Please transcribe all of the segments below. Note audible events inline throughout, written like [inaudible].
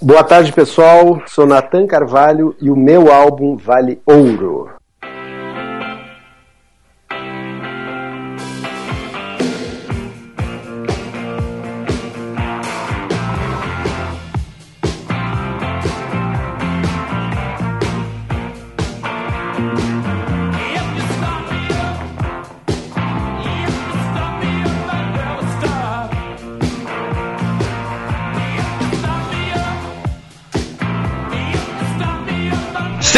Boa tarde, pessoal. Sou Natan Carvalho e o meu álbum vale ouro.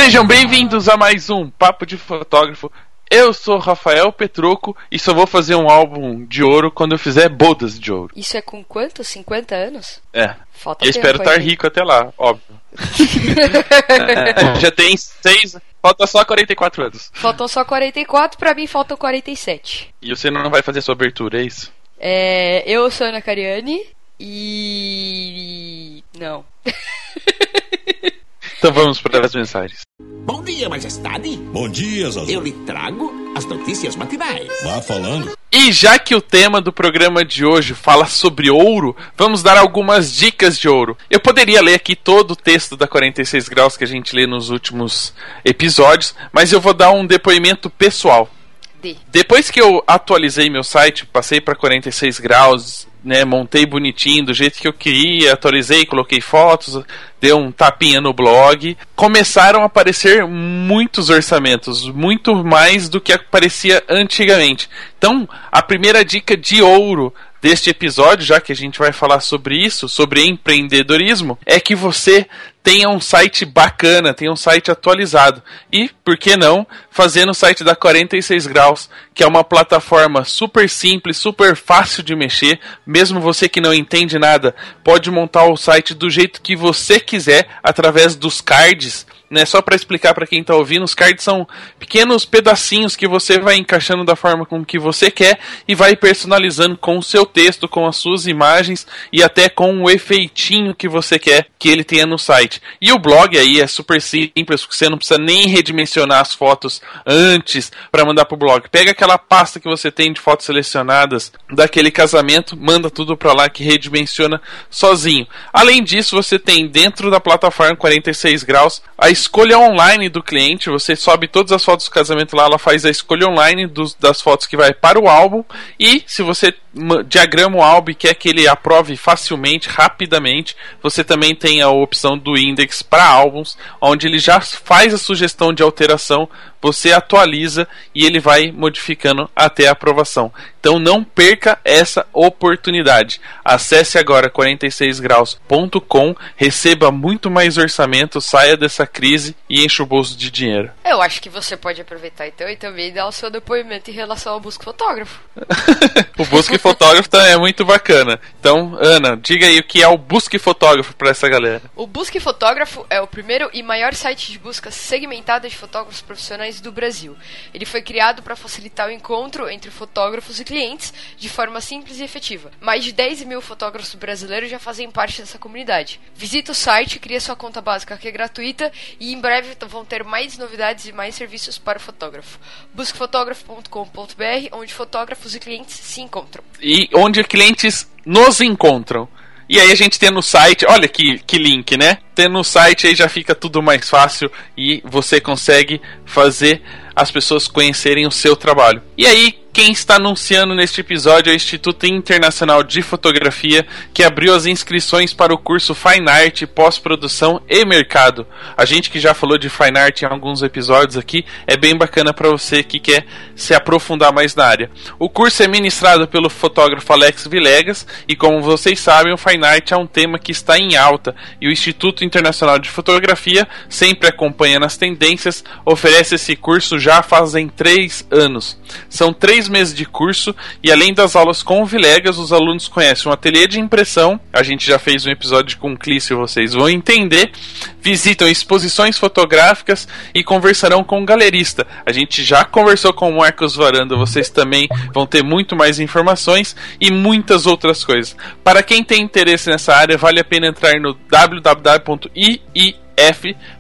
Sejam bem-vindos a mais um Papo de Fotógrafo. Eu sou Rafael Petroco e só vou fazer um álbum de ouro quando eu fizer bodas de ouro. Isso é com quanto? 50 anos? É. Falta eu espero estar aí. rico até lá, óbvio. [laughs] Já tem seis. Falta só 44 anos. Faltam só 44, pra mim faltam 47. E você não vai fazer sua abertura, é isso? É, eu sou Ana Cariani e. Não. [laughs] Então vamos para as mensagens. Bom dia, majestade. Bom dia, Zazu. Eu lhe trago as notícias matinais. Vá falando. E já que o tema do programa de hoje fala sobre ouro, vamos dar algumas dicas de ouro. Eu poderia ler aqui todo o texto da 46 graus que a gente lê nos últimos episódios, mas eu vou dar um depoimento pessoal. D. Depois que eu atualizei meu site, passei para 46 graus, né, montei bonitinho do jeito que eu queria, atualizei, coloquei fotos, dei um tapinha no blog, começaram a aparecer muitos orçamentos, muito mais do que aparecia antigamente. Então, a primeira dica de ouro deste episódio, já que a gente vai falar sobre isso, sobre empreendedorismo, é que você tenha um site bacana, tenha um site atualizado. E, por que não, fazer no site da 46 Graus, que é uma plataforma super simples, super fácil de mexer. Mesmo você que não entende nada, pode montar o site do jeito que você quiser, através dos cards. Né, só para explicar para quem está ouvindo, os cards são pequenos pedacinhos que você vai encaixando da forma com que você quer e vai personalizando com o seu texto, com as suas imagens e até com o efeitinho que você quer que ele tenha no site. E o blog aí é super simples, você não precisa nem redimensionar as fotos antes para mandar pro blog. Pega aquela pasta que você tem de fotos selecionadas daquele casamento, manda tudo para lá que redimensiona sozinho. Além disso, você tem dentro da plataforma 46 graus a escolha online do cliente, você sobe todas as fotos do casamento lá, ela faz a escolha online dos, das fotos que vai para o álbum e se você ma- diagrama o álbum e quer que ele aprove facilmente, rapidamente, você também tem a opção do index para álbuns, onde ele já faz a sugestão de alteração, você atualiza e ele vai modificando até a aprovação. Então não perca essa oportunidade. Acesse agora 46graus.com, receba muito mais orçamento, saia dessa crise e enche o bolso de dinheiro. Eu acho que você pode aproveitar então e também dar o seu depoimento em relação ao busco fotógrafo. [laughs] o Busque Fotógrafo também é muito bacana. Então, Ana, diga aí o que é o Busque Fotógrafo para essa galera. O Busque Fotógrafo é o primeiro e maior site de busca segmentada de fotógrafos profissionais do Brasil. Ele foi criado para facilitar o encontro entre fotógrafos e clientes de forma simples e efetiva. Mais de 10 mil fotógrafos brasileiros já fazem parte dessa comunidade. Visita o site, cria sua conta básica que é gratuita e em breve vão ter mais novidades e mais serviços para o fotógrafo. Busquefotógrafo.com.br, onde fotógrafos e clientes se encontram. E onde clientes nos encontram. E aí a gente tem no site, olha que, que link, né? Tem no site aí já fica tudo mais fácil e você consegue fazer as pessoas conhecerem o seu trabalho. E aí, quem está anunciando neste episódio é o Instituto Internacional de Fotografia, que abriu as inscrições para o curso Fine Art, pós-produção e mercado. A gente que já falou de Fine Art em alguns episódios aqui, é bem bacana para você que quer se aprofundar mais na área. O curso é ministrado pelo fotógrafo Alex Vilegas e como vocês sabem, o Fine Art é um tema que está em alta e o Instituto Internacional de Fotografia, sempre acompanhando as tendências, oferece esse curso já fazem três anos. São três meses de curso e além das aulas com o Vilegas, os alunos conhecem um ateliê de impressão. A gente já fez um episódio com o Clício, vocês vão entender. Visitam exposições fotográficas e conversarão com o galerista. A gente já conversou com o Marcos Varanda, vocês também vão ter muito mais informações e muitas outras coisas. Para quem tem interesse nessa área, vale a pena entrar no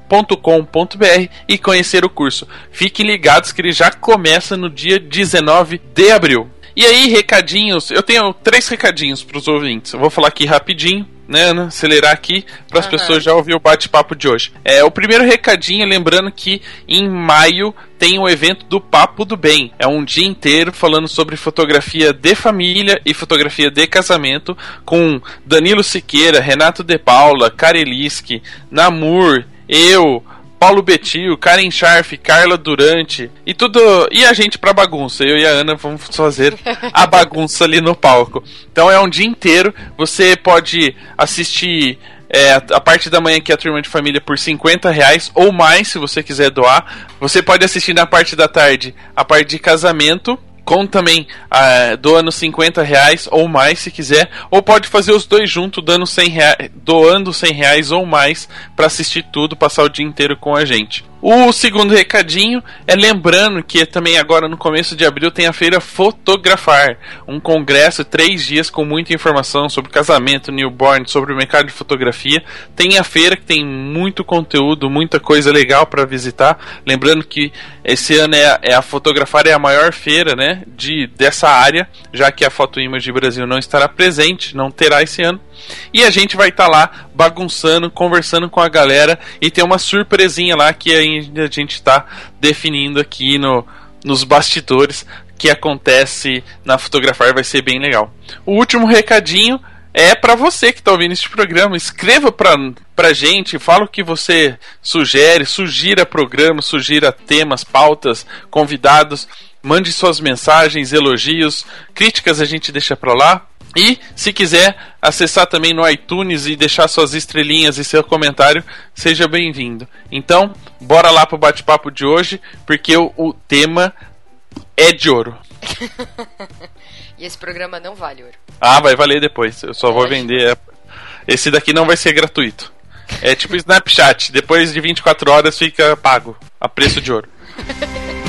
www.iif.com.br e conhecer o curso. Fiquem ligados que ele já começa no dia 19 de abril. E aí, recadinhos, eu tenho três recadinhos para os ouvintes. Eu vou falar aqui rapidinho né, Ana? Acelerar aqui para as Aham. pessoas já ouvir o bate-papo de hoje. É, o primeiro recadinho, lembrando que em maio tem o evento do Papo do Bem. É um dia inteiro falando sobre fotografia de família e fotografia de casamento com Danilo Siqueira, Renato De Paula, Kareliski, Namur, eu, Paulo Betil, Karen Scharf, Carla Durante e tudo. E a gente pra bagunça. Eu e a Ana vamos fazer a [laughs] bagunça ali no palco. Então é um dia inteiro. Você pode assistir. é, a- a parte da manhã que é a turma de família por 50 reais ou mais se você quiser doar. Você pode assistir na parte da tarde a parte de casamento com também ah, doando 50 reais ou mais se quiser, ou pode fazer os dois juntos dando 100 reais, doando 100 reais ou mais para assistir tudo, passar o dia inteiro com a gente. O segundo recadinho é lembrando que também agora no começo de abril tem a feira Fotografar, um congresso três dias com muita informação sobre casamento, newborn, sobre o mercado de fotografia. Tem a feira que tem muito conteúdo, muita coisa legal para visitar. Lembrando que esse ano é a, é a Fotografar é a maior feira, né, de dessa área, já que a Foto Image Brasil não estará presente, não terá esse ano. E a gente vai estar lá bagunçando, conversando com a galera e tem uma surpresinha lá que ainda a gente está definindo aqui no, nos bastidores que acontece na Fotografar, vai ser bem legal. O último recadinho é para você que está ouvindo este programa. Escreva pra, pra gente, fala o que você sugere, sugira programa, sugira temas, pautas, convidados. Mande suas mensagens, elogios, críticas a gente deixa pra lá. E se quiser acessar também no iTunes e deixar suas estrelinhas e seu comentário, seja bem-vindo. Então, bora lá pro bate-papo de hoje, porque o, o tema é de ouro. [laughs] E esse programa não vale ouro. Ah, vai valer depois. Eu só vou Lógico. vender. Esse daqui não vai ser gratuito. É tipo Snapchat. Depois de 24 horas fica pago. A preço de ouro. [laughs]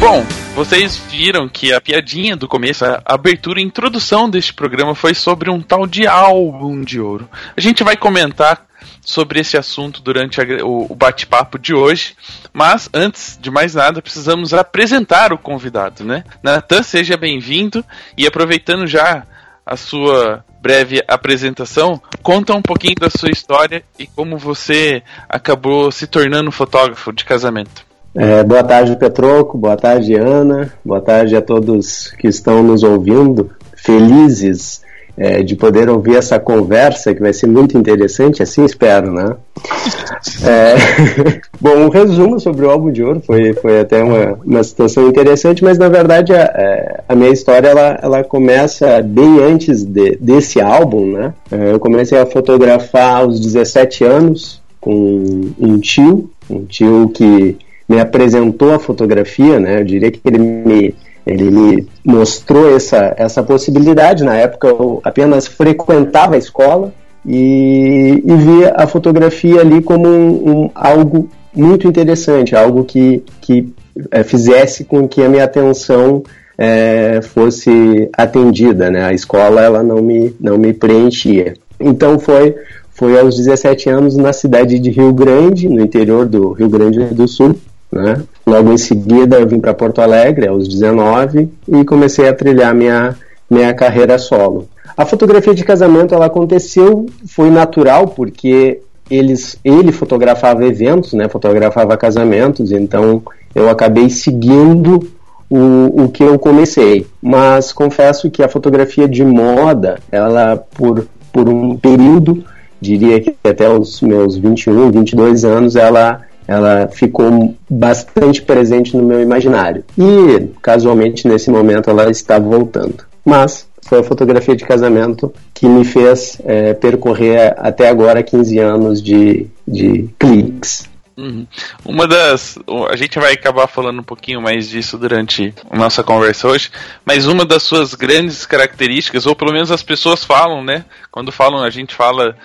Bom, vocês viram que a piadinha do começo, a abertura e introdução deste programa foi sobre um tal de álbum de ouro. A gente vai comentar sobre esse assunto durante a- o, o bate-papo de hoje, mas antes de mais nada, precisamos apresentar o convidado, né? Natan, seja bem-vindo e aproveitando já a sua breve apresentação, conta um pouquinho da sua história e como você acabou se tornando fotógrafo de casamento. É, boa tarde, Petroco. Boa tarde, Ana. Boa tarde a todos que estão nos ouvindo. Felizes é, de poder ouvir essa conversa, que vai ser muito interessante, assim espero, né? [laughs] É, [laughs] bom, um resumo sobre o álbum de ouro foi, foi até uma, uma situação interessante, mas na verdade a, é, a minha história ela, ela começa bem antes de- desse álbum, né? É, Eu comecei a fotografar aos 17 anos com um tio, um tio que me apresentou a fotografia, né? Eu diria que ele me, ele me mostrou essa, essa possibilidade. Na época eu apenas frequentava a escola e, e via a fotografia ali como um, um- algo muito interessante, algo que, que eh, fizesse com que a minha atenção eh, fosse atendida, né? A escola ela não me, não me preenchia. Então foi foi aos 17 anos na cidade de Rio Grande, no interior do Rio Grande do Sul. Né? Logo em seguida eu vim para Porto Alegre aos 19 e comecei a trilhar minha, minha carreira solo. A fotografia de casamento ela aconteceu, foi natural porque eles, ele fotografava eventos, né? fotografava casamentos, então eu acabei seguindo o, o que eu comecei. Mas confesso que a fotografia de moda, ela por, por um período, diria que até os meus 21, 22 anos, ela, ela ficou bastante presente no meu imaginário. E, casualmente, nesse momento, ela está voltando. Mas foi a fotografia de casamento que me fez é, percorrer até agora 15 anos de, de cliques. Uhum. Uma das. A gente vai acabar falando um pouquinho mais disso durante a nossa conversa hoje, mas uma das suas grandes características, ou pelo menos as pessoas falam, né? Quando falam, a gente fala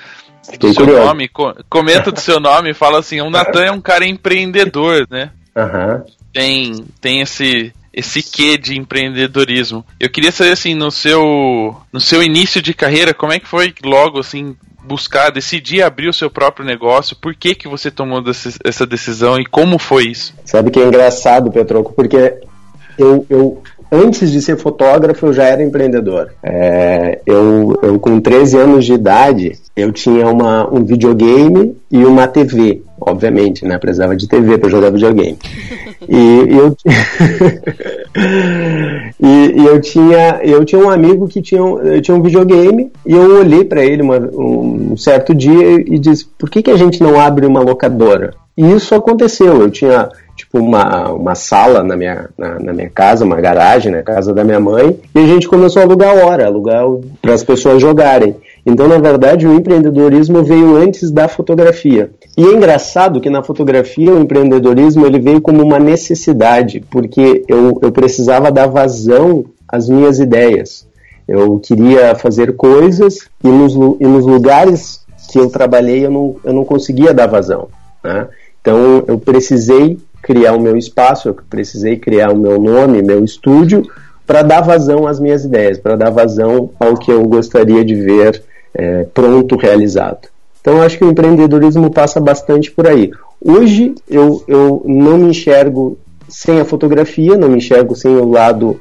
Do seu curioso. nome, co- comenta do seu nome e fala assim, o Natan é um cara empreendedor, né? Aham. Tem, tem esse esse quê de empreendedorismo. Eu queria saber assim, no seu no seu início de carreira, como é que foi logo assim buscar, decidir abrir o seu próprio negócio? Por que que você tomou essa decisão e como foi isso? Sabe que é engraçado, Petroco, porque eu, eu antes de ser fotógrafo, eu já era empreendedor. É, eu, eu, com 13 anos de idade, eu tinha uma, um videogame e uma TV, obviamente, né? Precisava de TV para jogar videogame. [laughs] E, e eu, [laughs] e, e eu tinha eu tinha um amigo que tinha um, eu tinha um videogame e eu olhei para ele uma, um certo dia e disse por que, que a gente não abre uma locadora e isso aconteceu eu tinha tipo uma, uma sala na minha, na, na minha casa uma garagem na casa da minha mãe e a gente começou a alugar hora alugar para as pessoas jogarem então na verdade o empreendedorismo veio antes da fotografia e é engraçado que na fotografia o empreendedorismo ele veio como uma necessidade, porque eu, eu precisava dar vazão às minhas ideias. Eu queria fazer coisas e nos, e nos lugares que eu trabalhei eu não, eu não conseguia dar vazão. né? Então eu precisei criar o meu espaço, eu precisei criar o meu nome, meu estúdio, para dar vazão às minhas ideias, para dar vazão ao que eu gostaria de ver eh, pronto, realizado. Então, acho que o empreendedorismo passa bastante por aí. Hoje, eu, eu não me enxergo sem a fotografia, não me enxergo sem o lado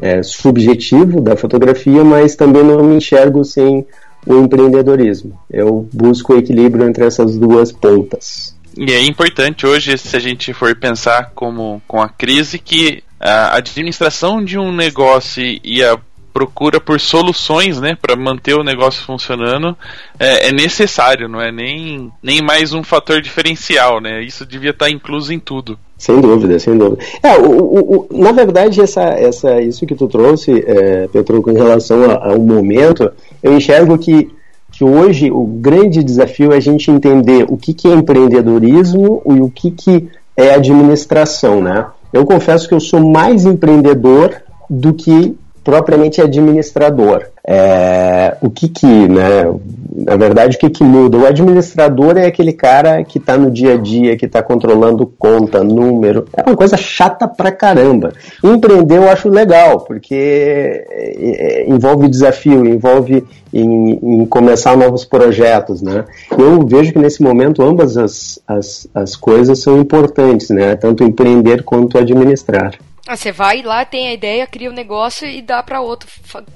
é, subjetivo da fotografia, mas também não me enxergo sem o empreendedorismo. Eu busco o equilíbrio entre essas duas pontas. E é importante hoje, se a gente for pensar como com a crise, que a administração de um negócio e a procura por soluções, né, para manter o negócio funcionando é, é necessário, não é nem, nem mais um fator diferencial, né? Isso devia estar incluso em tudo. Sem dúvida, sem dúvida. É, o, o, o, na verdade, essa, essa, isso que tu trouxe, é, Petruco, em relação ao momento, eu enxergo que, que hoje o grande desafio é a gente entender o que, que é empreendedorismo e o que, que é administração, né? Eu confesso que eu sou mais empreendedor do que propriamente administrador. É, o que que, né, na verdade, o que que muda? O administrador é aquele cara que está no dia a dia, que está controlando conta, número, é uma coisa chata pra caramba. Empreender eu acho legal, porque é, é, envolve desafio, envolve em, em começar novos projetos, né? Eu vejo que nesse momento ambas as, as, as coisas são importantes, né? Tanto empreender quanto administrar. Ah, você vai lá, tem a ideia, cria o negócio e dá pra outro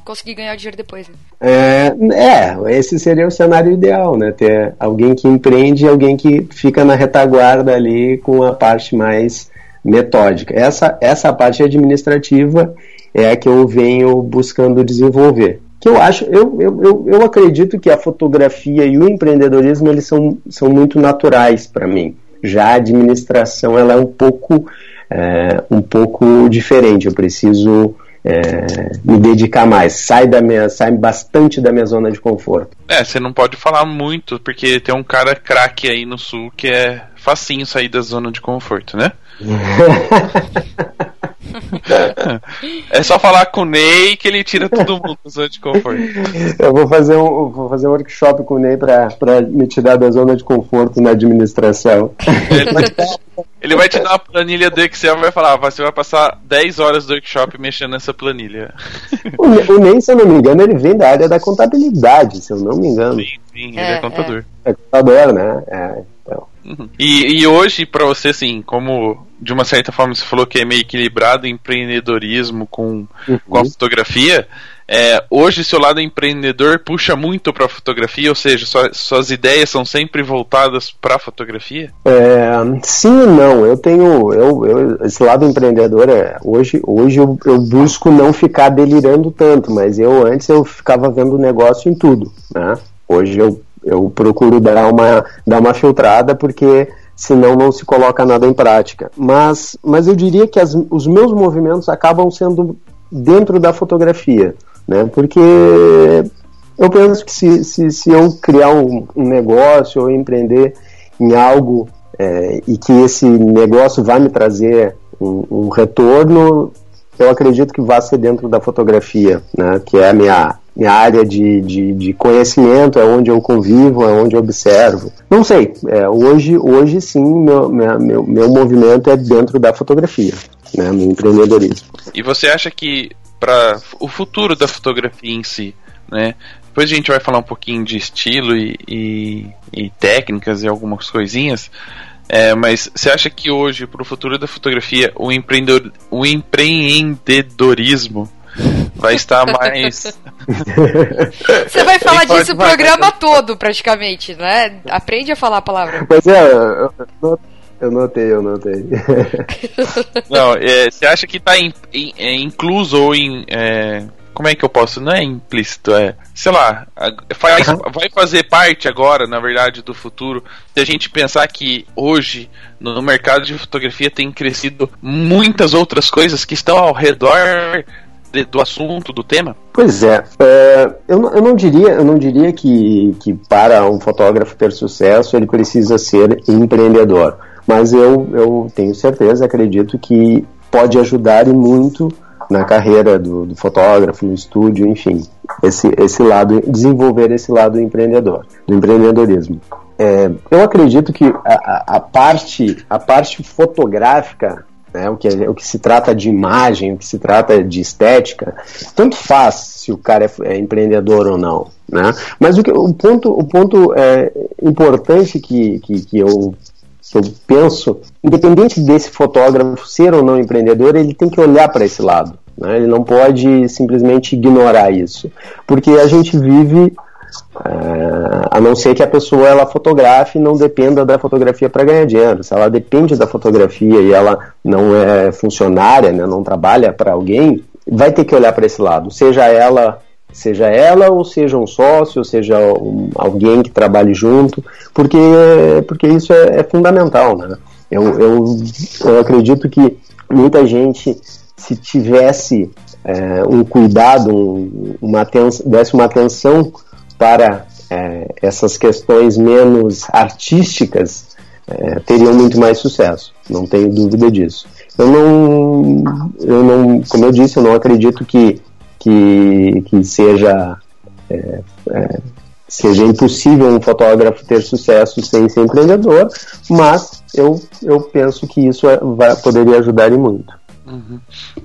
conseguir ganhar dinheiro depois. Né? É, é, esse seria o cenário ideal, né? Ter alguém que empreende e alguém que fica na retaguarda ali com a parte mais metódica. Essa, essa parte administrativa é a que eu venho buscando desenvolver. Que eu acho, eu, eu, eu, eu acredito que a fotografia e o empreendedorismo eles são, são muito naturais para mim. Já a administração ela é um pouco é, um pouco diferente. Eu preciso é, me dedicar mais. Sai da minha, sai bastante da minha zona de conforto. É, você não pode falar muito, porque tem um cara craque aí no sul que é facinho sair da zona de conforto, né? [laughs] [laughs] É só falar com o Ney que ele tira todo mundo da zona de conforto. Eu vou fazer um, vou fazer um workshop com o Ney para me tirar da zona de conforto na administração. Ele vai, te dar, ele vai te dar uma planilha do Excel e vai falar: você vai passar 10 horas do workshop mexendo nessa planilha. O, o Ney, se eu não me engano, ele vem da área da contabilidade, se eu não me engano. Sim, sim, ele É, é contador. É contador, né? É. E, e hoje, pra você, assim, como de uma certa forma você falou que é meio equilibrado empreendedorismo com, com a fotografia, é, hoje seu lado empreendedor puxa muito pra fotografia, ou seja, sua- suas ideias são sempre voltadas pra fotografia? É, sim e não. Eu tenho. Eu, eu- esse lado empreendedor é. Hoje, hoje eu, eu busco não ficar delirando tanto, mas eu antes eu ficava vendo negócio em tudo. Né? Hoje eu, eu procuro dar uma, dar uma filtrada porque senão não se coloca nada em prática. Mas, mas eu diria que as- os meus movimentos acabam sendo dentro da fotografia. Né? Porque eu penso que se, se, se eu criar um, um negócio ou empreender em algo é, e que esse negócio vai me trazer um, um retorno, eu acredito que vai ser dentro da fotografia, né? que é a minha, minha área de, de, de, conhecimento, é onde eu convivo, é onde eu observo. Não sei, é, hoje, hoje sim, meu, meu, meu movimento é dentro da fotografia, né, empreendedorismo. E você acha que para o futuro da fotografia em si, né? Depois a gente vai falar um pouquinho de estilo e, e, e técnicas e algumas coisinhas. É, mas você acha que hoje, para o futuro da fotografia, o, empreendedor, o empreendedorismo vai estar mais. [laughs] Você vai falar disso o programa todo, praticamente, né? Aprende a falar a palavra. Pois é, eu, notei, eu notei. [laughs] Não, é, você acha que está in, in, é, incluso ou em. É, como é que eu posso? Não é implícito, é. Sei lá, faz, vai fazer parte agora, na verdade, do futuro. Se a gente pensar que hoje, no mercado de fotografia, tem crescido muitas outras coisas que estão ao redor de, do assunto, do tema? Pois é, é eu, eu, não diria, eu não diria que, que para um fotógrafo ter sucesso ele precisa ser empreendedor, mas eu, eu tenho certeza, acredito que pode ajudar e muito na carreira do, do, fotógrafo, no estúdio, enfim, esse, esse lado, desenvolver esse lado empreendedor, do empreendedorismo. É, eu acredito que a, a, parte, a parte fotográfica, né, o, que, é, o que se trata de imagem, o que se trata de estética, tanto faz se o cara é, é empreendedor ou não. Né? Mas o, que, o ponto, o ponto é, importante que, que, que eu que eu penso, independente desse fotógrafo ser ou não empreendedor, ele tem que olhar para esse lado. Né? Ele não pode simplesmente ignorar isso, porque a gente vive é, a não ser que a pessoa ela fotografe e não dependa da fotografia para ganhar dinheiro. Se ela depende da fotografia e ela não é funcionária, né, não trabalha para alguém, vai ter que olhar para esse lado. Seja ela seja ela ou seja um sócio, seja um, alguém que trabalhe junto, porque, porque isso é, é fundamental. Né? Eu, eu, eu acredito que muita gente, se tivesse é, um cuidado, um, uma atenção, desse uma atenção para é, essas questões menos artísticas, é, teriam muito mais sucesso. Não tenho dúvida disso. Eu não, eu não, como eu disse, eu não acredito que que, que seja, é, é, seja impossível um fotógrafo ter sucesso sem ser empreendedor, mas eu, eu penso que isso é, vai, poderia ajudar e muito. Uhum.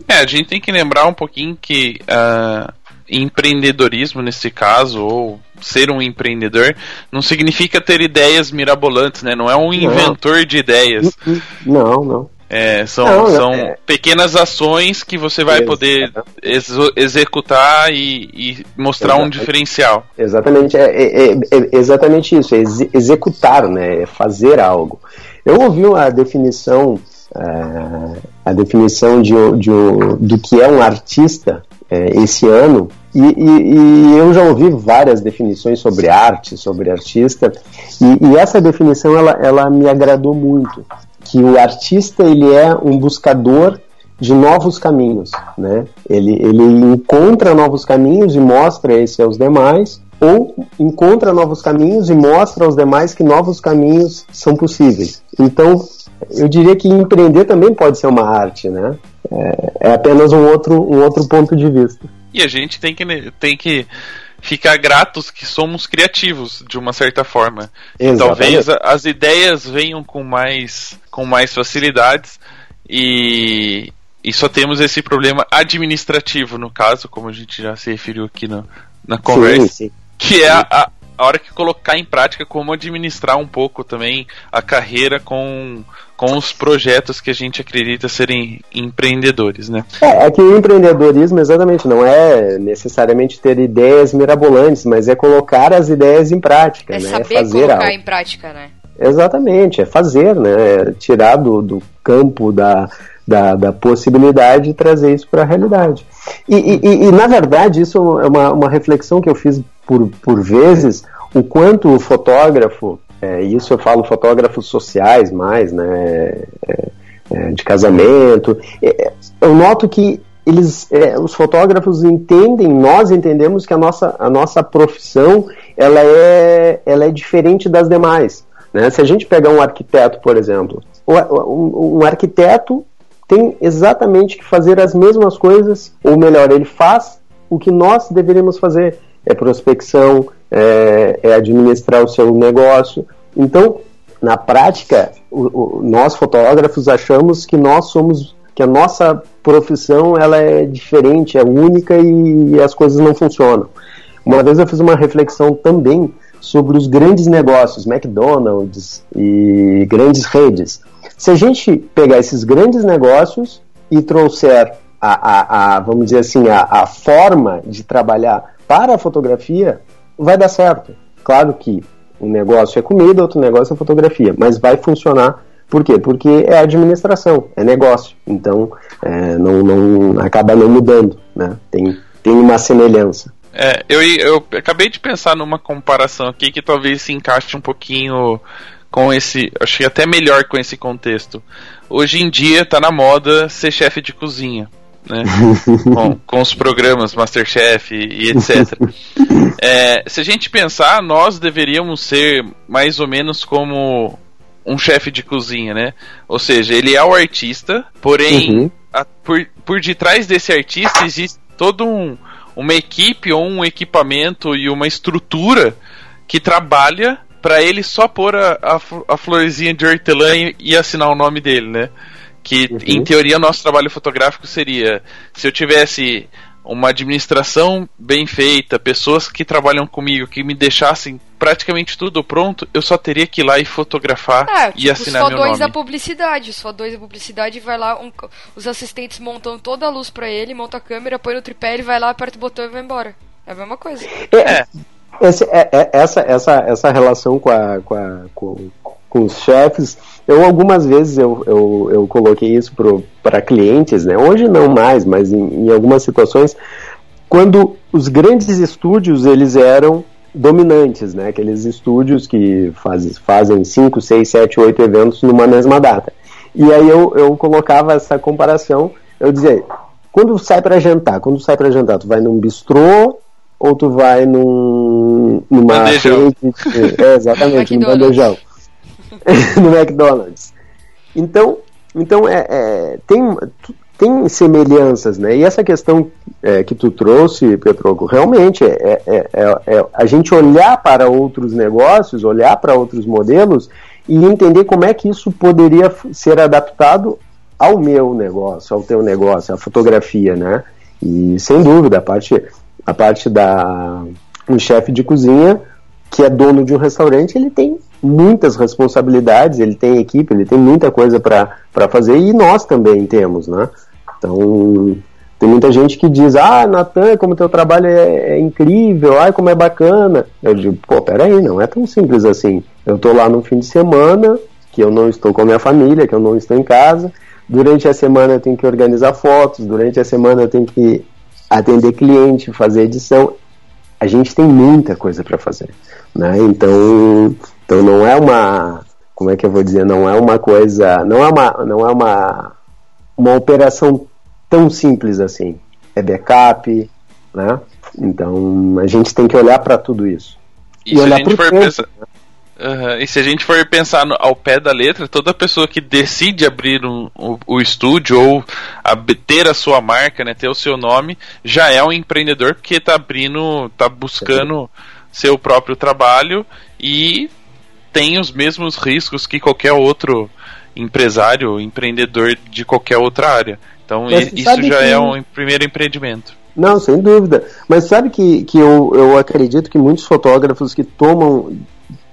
É, a gente tem que lembrar um pouquinho que uh, empreendedorismo nesse caso, ou ser um empreendedor, não significa ter ideias mirabolantes, né? Não é um inventor não. de ideias. Não, não. É, são não, são é... pequenas ações que você vai poder ex executar e, e mostrar exatamente. um diferencial. Exatamente, é, é, é, é exatamente isso, é ex executar, né, é fazer algo. Eu ouvi a definição, é, a definição de, de, do que é um artista esse ano, e, e, e, eu já ouvi várias definições sobre arte, sobre artista, e, e essa definição ela, ela me agradou muito que o artista ele é um buscador de novos caminhos, né? Ele, ele encontra novos caminhos e mostra esse aos demais, ou encontra novos caminhos e mostra aos demais que novos caminhos são possíveis. Então, eu diria que empreender também pode ser uma arte, né? É, é apenas um outro, um outro ponto de vista. E a gente tem que, tem que ficar gratos que somos criativos de uma certa forma. E talvez as ideias venham com mais com mais facilidades e, e só temos esse problema administrativo no caso, como a gente já se referiu aqui no, na conversa, sim, sim. que é a, a hora que colocar em prática como administrar um pouco também a carreira com com os projetos que a gente acredita serem empreendedores, né? É, é que o empreendedorismo exatamente não é necessariamente ter ideias mirabolantes, mas é colocar as ideias em prática, é né? Saber é fazer colocar algo. em prática, né? Exatamente, é fazer, né? É tirar do, do campo da, da, da, possibilidade e trazer isso para a realidade. E, e, e, na verdade, isso é uma, uma reflexão que eu fiz por, por vezes, o quanto o fotógrafo é, isso eu falo fotógrafos sociais mais, né? É, é, de casamento. É, eu noto que eles, é, os fotógrafos entendem, nós entendemos que a nossa, a nossa profissão ela é, ela é diferente das demais. Né? Se a gente pegar um arquiteto, por exemplo, um, arquiteto tem exatamente que fazer as mesmas coisas, ou melhor, ele faz o que nós deveríamos fazer. É prospecção, é, é administrar o seu negócio. Então, na prática, o, o, nós fotógrafos achamos que nós somos, que a nossa profissão ela é diferente, é única e, e as coisas não funcionam. Uma vez eu fiz uma reflexão também sobre os grandes negócios, McDonald's e grandes redes. Se a gente pegar esses grandes negócios e trouxer a, a, a vamos dizer assim, a, a forma de trabalhar para a fotografia, vai dar certo. Claro que um negócio é comida, outro negócio é fotografia, mas vai funcionar. Por quê? Porque é administração, é negócio. Então, é, não, não acaba não mudando, né? Tem, tem uma semelhança. É, eu, eu acabei de pensar numa comparação aqui que talvez se encaixe um pouquinho com esse. Achei até melhor com esse contexto. Hoje em dia está na moda ser chefe de cozinha né? [laughs] com, com, os programas Masterchef e, e etc. É, se a gente pensar, nós deveríamos ser mais ou menos como um chefe de cozinha, né? Ou seja, ele é o artista, porém, uhum. a, por, por detrás desse artista existe todo um, uma equipe ou um equipamento e uma estrutura que trabalha para ele só pôr a, a, a florzinha de hortelã e, e assinar o nome dele, né? Que, uhum. em teoria, nosso trabalho fotográfico seria: se eu tivesse uma administração bem feita, pessoas que trabalham comigo, que me deixassem praticamente tudo pronto, eu só teria que ir lá e fotografar é, e tipo, assinar só meu nome. dois da publicidade, só dois da publicidade vai lá, um, os assistentes montam toda a luz para ele, monta a câmera, põe no tripé, ele vai lá, aperta o botão e vai embora. É a mesma coisa. É. é. Esse, é, é, essa, essa, essa relação com, a, com, a, com, com os chefes eu algumas vezes eu, eu, eu coloquei isso para clientes, né? Hoje não mais, mas em, em, algumas situações, quando os grandes estúdios eles eram dominantes, né? Aqueles estúdios que faz, fazem 5, 6, 7, 8 eventos numa mesma data. E aí eu, eu colocava essa comparação, eu dizia, quando sai para jantar, quando sai para jantar, tu vai num bistrô ou tu vai num, numa bandejão. é, exatamente, [laughs] num bandejão. [laughs] no McDonald's. Então, então é, é, tem, tem semelhanças, né? E essa questão é, que tu trouxe, Petroco, realmente é, é, é, é, a gente olhar para outros negócios, olhar para outros modelos e entender como é que isso poderia ser adaptado ao meu negócio, ao teu negócio, à fotografia, né? E sem dúvida, a parte, a parte da um chefe de cozinha que é dono de um restaurante, ele tem muitas responsabilidades, ele tem equipe, ele tem muita coisa para fazer e nós também temos, né? Então, tem muita gente que diz, ah, Natan, como teu trabalho é, é, incrível, ai, como é bacana. Eu digo, pô, peraí, não é tão simples assim. Eu tô lá no fim de semana, que eu não estou com a minha família, que eu não estou em casa. Durante a semana eu tenho que organizar fotos, durante a semana eu tenho que atender cliente, fazer edição. A gente tem muita coisa para fazer, né? Então, então não é uma, como é que eu vou dizer, não é uma coisa, não é uma, não é uma, uma operação tão simples assim. É backup, né? Então a gente tem que olhar para tudo isso. E, e olhar para o pensar... Uhum. E se a gente for pensar no, ao pé da letra, toda pessoa que decide abrir um, o, o estúdio ou a, ter a sua marca, né, ter o seu nome, já é um empreendedor porque está abrindo, está buscando seu próprio trabalho e tem os mesmos riscos que qualquer outro empresário, empreendedor de qualquer outra área. Então Mas isso já que... é um primeiro empreendimento. Não, sem dúvida. Mas sabe que, que eu, eu acredito que muitos fotógrafos que tomam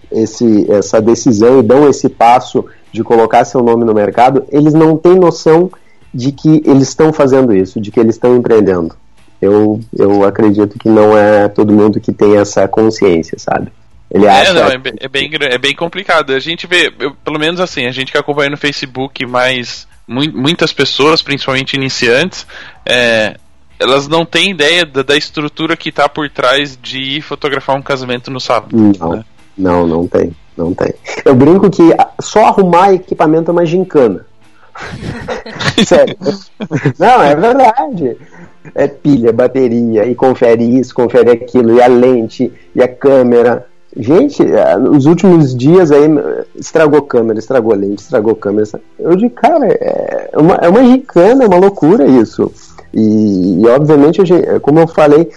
esse, essa decisão e dão esse passo de colocar seu nome no mercado, eles não têm noção de que eles estão fazendo isso, de que eles estão empreendendo. Eu, eu acredito que não é todo mundo que tem essa consciência, sabe? Ele é, acha. Não, é, bem, é, bem, é bem complicado. A gente vê, eu, pelo menos assim, a gente que acompanha no Facebook mais muitas pessoas, principalmente iniciantes, é, elas não têm ideia da, da estrutura que está por trás de fotografar um casamento no sábado. Não, né? não, não tem, não tem. Eu brinco que só arrumar equipamento é uma gincana. [laughs] Sério. Não, é verdade. É pilha, bateria, e confere isso, confere aquilo, e a lente, e a câmera. Gente, é, nos últimos dias aí estragou câmera, estragou lente, estragou câmera. Eu digo, cara, é uma, é uma gincana, é uma loucura isso. E, e obviamente, como eu falei,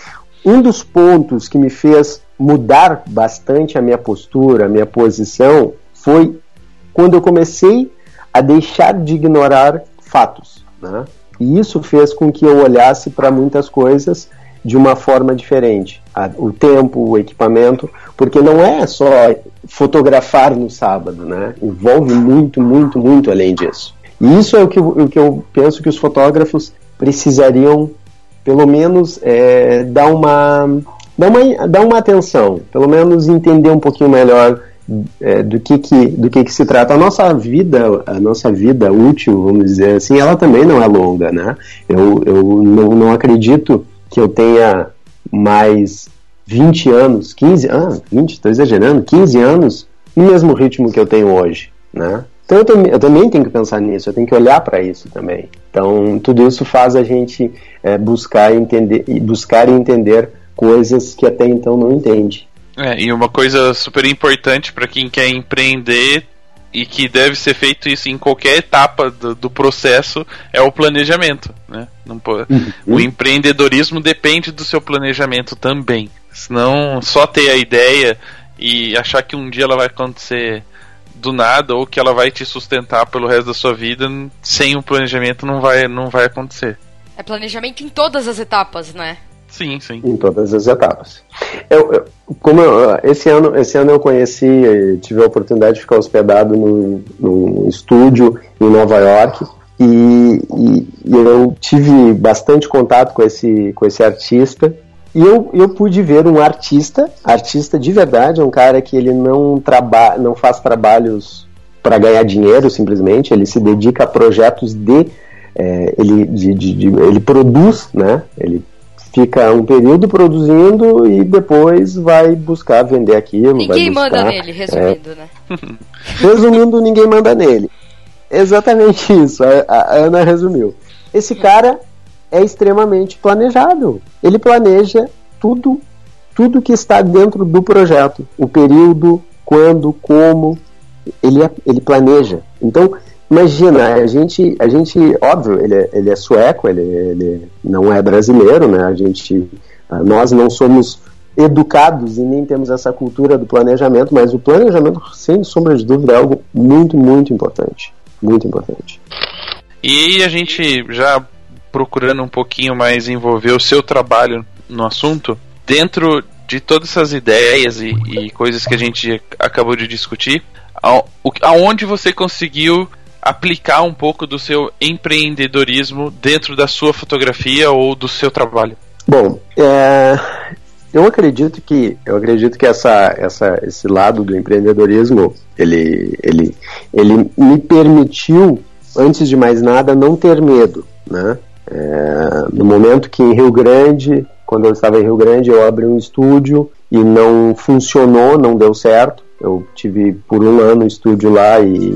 um dos pontos que me fez mudar bastante a minha postura, a minha posição, foi quando eu comecei a deixar de ignorar fatos. Né? E isso fez com que eu olhasse para muitas coisas de uma forma diferente. O tempo, o equipamento, porque não é só fotografar no sábado, né? Envolve muito, muito, muito além disso. E isso é o que, o que eu penso que os fotógrafos precisariam, pelo menos, é, dar, uma, dar, uma, dar uma atenção, pelo menos entender um pouquinho melhor é, do que, que do que, que se trata a nossa vida a nossa vida útil vamos dizer assim ela também não é longa né eu, eu não, não acredito que eu tenha mais 20 anos 15 ah 20 estou exagerando 15 anos no mesmo ritmo que eu tenho hoje né? Então eu, eu também tenho que pensar nisso eu tenho que olhar para isso também. Então tudo isso faz a gente é, buscar entender buscar entender coisas que até então não entende. É, e uma coisa super importante para quem quer empreender e que deve ser feito isso em qualquer etapa do, do processo é o planejamento, né? Não uhum. O empreendedorismo depende do seu planejamento também. Senão só ter a ideia e achar que um dia ela vai acontecer do nada ou que ela vai te sustentar pelo resto da sua vida, sem o planejamento não vai, não vai acontecer. É planejamento em todas as etapas, né? Sim, sim. Em todas as etapas. Eu, eu como eu, esse ano, esse ano eu conheci, tive a oportunidade de ficar hospedado num, num estúdio em Nova York e, e, e, eu tive bastante contato com esse, com esse artista e eu, eu pude ver um artista, artista de verdade, um cara que ele não trabalha, não faz trabalhos para ganhar dinheiro simplesmente, ele se dedica a projetos de é, ele, de, de, de, ele produz, né? Ele fica um período produzindo e depois vai buscar vender aquilo. Ninguém buscar, manda nele, resumindo, é, né? [laughs] resumindo, ninguém manda nele. Exatamente [laughs] isso, a, a Ana resumiu. Esse cara é extremamente planejado. Ele planeja tudo, tudo que está dentro do projeto. O período, quando, como, ele, é, ele planeja. Então, Imagina, a gente, a gente óbvio, ele é, ele é sueco, ele, ele não é brasileiro, né? A gente, ah, nós não somos educados e nem temos essa cultura do planejamento, mas o planejamento, sem sombra de dúvida, é algo muito, muito importante. Muito importante. E a gente já procurando um pouquinho mais envolver o seu trabalho no assunto, dentro de todas essas ideias e, e coisas que a gente acabou de discutir, aonde você conseguiu aplicar um pouco do seu empreendedorismo dentro da sua fotografia ou do seu trabalho? Bom, é, eu acredito que eu acredito que essa, essa, esse lado do empreendedorismo ele, ele, ele me permitiu, antes de mais nada, não ter medo, né? É, no momento que em Rio Grande, quando eu estava em Rio Grande, eu abri um estúdio e não funcionou, não deu certo. Eu tive por um ano um estúdio lá e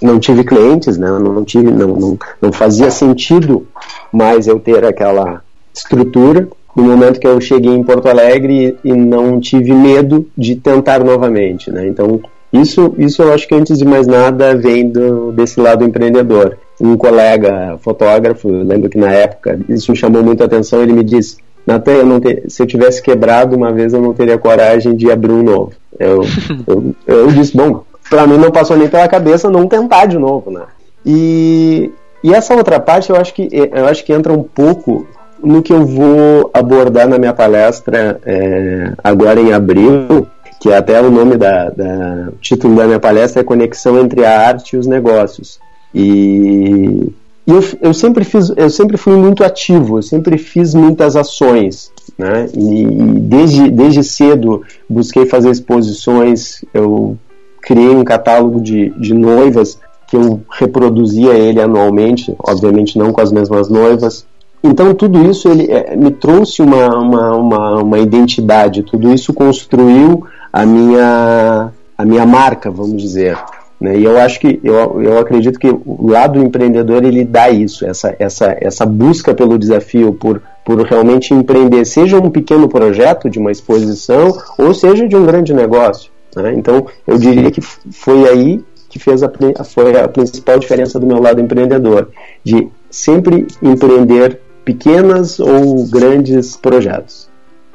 não tive clientes, né? Não, tive, não, não, não fazia sentido mais eu ter aquela estrutura. No momento que eu cheguei em Porto Alegre e não tive medo de tentar novamente, né? Então isso, isso eu acho que antes de mais nada vem do, desse lado empreendedor. Um colega fotógrafo, eu lembro que na época isso me chamou muito a atenção, ele me disse: Natan, se eu tivesse quebrado uma vez, eu não teria coragem de abrir um novo. Eu, eu, eu disse, bom, para mim não passou nem pela cabeça não tentar de novo, né? E, e essa outra parte eu acho que eu acho que entra um pouco no que eu vou abordar na minha palestra é, agora em abril, que é até o nome da, da o título da minha palestra é Conexão entre a arte e os negócios. E e eu, eu, sempre fiz, eu sempre fui muito ativo, eu sempre fiz muitas ações, né? E, desde, desde cedo busquei fazer exposições, eu criei um catálogo de, de noivas que eu reproduzia ele anualmente, obviamente não com as mesmas noivas. Então tudo isso ele é, me trouxe uma, uma, uma, uma identidade, tudo isso construiu a minha, a minha marca, vamos dizer. Né? E eu acho que eu, eu acredito que o lado empreendedor ele dá isso, essa, essa, essa busca pelo desafio, por, por realmente empreender, seja um pequeno projeto de uma exposição ou seja de um grande negócio. Né? Então eu diria que foi aí que fez a, foi a principal diferença do meu lado empreendedor, de sempre empreender pequenas ou grandes projetos.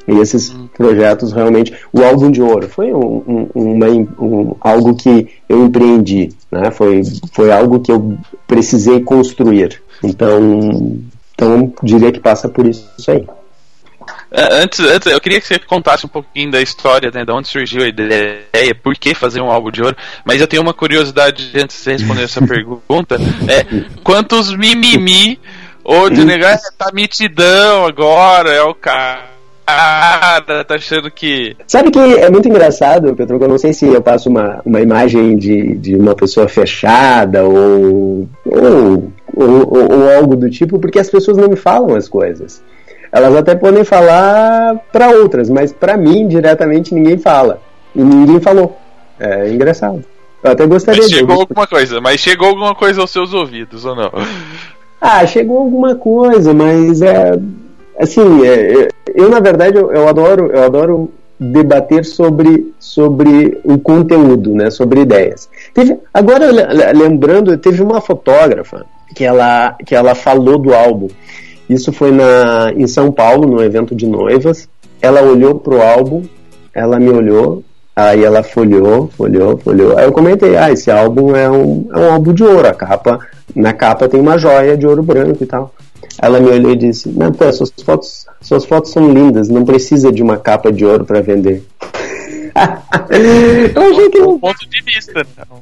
E esses projetos realmente, o álbum de ouro foi um, um, uma, um, algo que eu empreendi, né? Foi, foi algo que eu precisei construir. Então, então diria que passa por isso aí. É, antes, antes, eu queria que você contasse um pouquinho da história, né, de onde surgiu a ideia, por que fazer um álbum de ouro. Mas eu tenho uma curiosidade antes de você responder essa [laughs] pergunta. É, quantos mimimi ou de [laughs] negar tá mitidão agora, é o cara cara tá achando que. Sabe que é muito engraçado, Petro, eu não sei se eu passo uma, uma imagem de, de uma pessoa fechada ou ou, ou, ou algo do tipo, porque as pessoas não me falam as coisas. Elas até podem falar para outras, mas para mim, diretamente, ninguém fala. E ninguém falou. É engraçado. Eu até gostaria mas chegou de... alguma coisa, mas chegou alguma coisa aos seus ouvidos, ou não? Ah, chegou alguma coisa, mas é assim, é, é, eu na verdade eu, eu, adoro, eu adoro debater sobre, sobre o conteúdo, né, sobre ideias. Teve, agora lembrando, teve uma fotógrafa que ela, que ela falou do álbum. Isso foi na, em São Paulo, no evento de noivas. Ela olhou pro álbum, ela me olhou, aí ela folheou, folheou, folheou. Aí eu comentei, ah, esse álbum é um, é um álbum de ouro, a capa, na capa tem uma joia de ouro branco e tal. Ela me olhou e disse: Não, pô, suas fotos, suas fotos são lindas, não precisa de uma capa de ouro para vender. [laughs] eu achei que um ponto de vista. Não.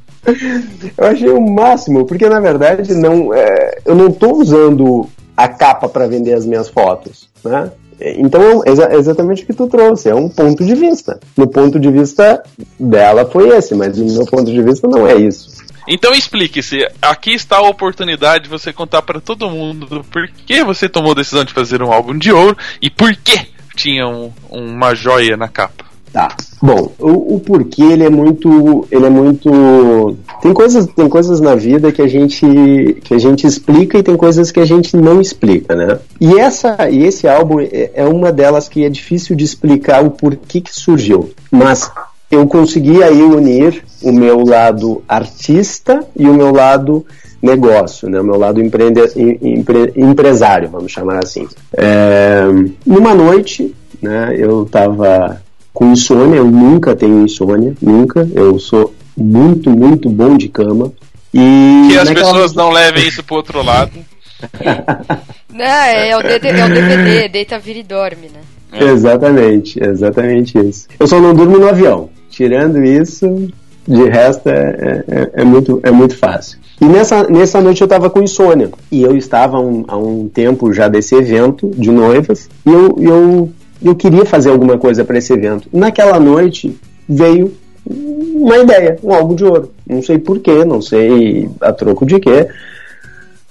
Eu achei o máximo, porque na verdade não, é, eu não estou usando a capa para vender as minhas fotos, né? Então, é exatamente o que tu trouxe, é um ponto de vista. No ponto de vista dela foi esse, mas no meu ponto de vista não é isso. Então explique-se. Aqui está a oportunidade de você contar para todo mundo por que você tomou a decisão de fazer um álbum de ouro e por que tinha um, uma joia na capa. Tá. Bom, o, o, porquê ele é muito, ele é muito, tem coisas, tem coisas na vida que a gente, que a gente explica e tem coisas que a gente não explica, né? E essa, e esse álbum é, é uma delas que é difícil de explicar o porquê que surgiu. Mas eu consegui aí unir o meu lado artista e o meu lado negócio, né? o meu lado empreende, empre, empresário, vamos chamar assim. É, numa noite, né, eu estava com insônia, eu nunca tenho insônia, nunca, eu sou muito, muito bom de cama. E que as pessoas não levem isso pro outro lado. [laughs] não, é, é, o DVD, é o DVD, deita, vira e dorme, né? É. Exatamente, exatamente isso. Eu só não durmo no avião. Tirando isso, de resto é, é, é, muito, é muito fácil. E nessa, nessa noite eu estava com insônia. E eu estava um, há um tempo já desse evento de noivas. E eu, eu, eu queria fazer alguma coisa para esse evento. Naquela noite veio uma ideia, um álbum de ouro. Não sei porquê, não sei a troco de quê.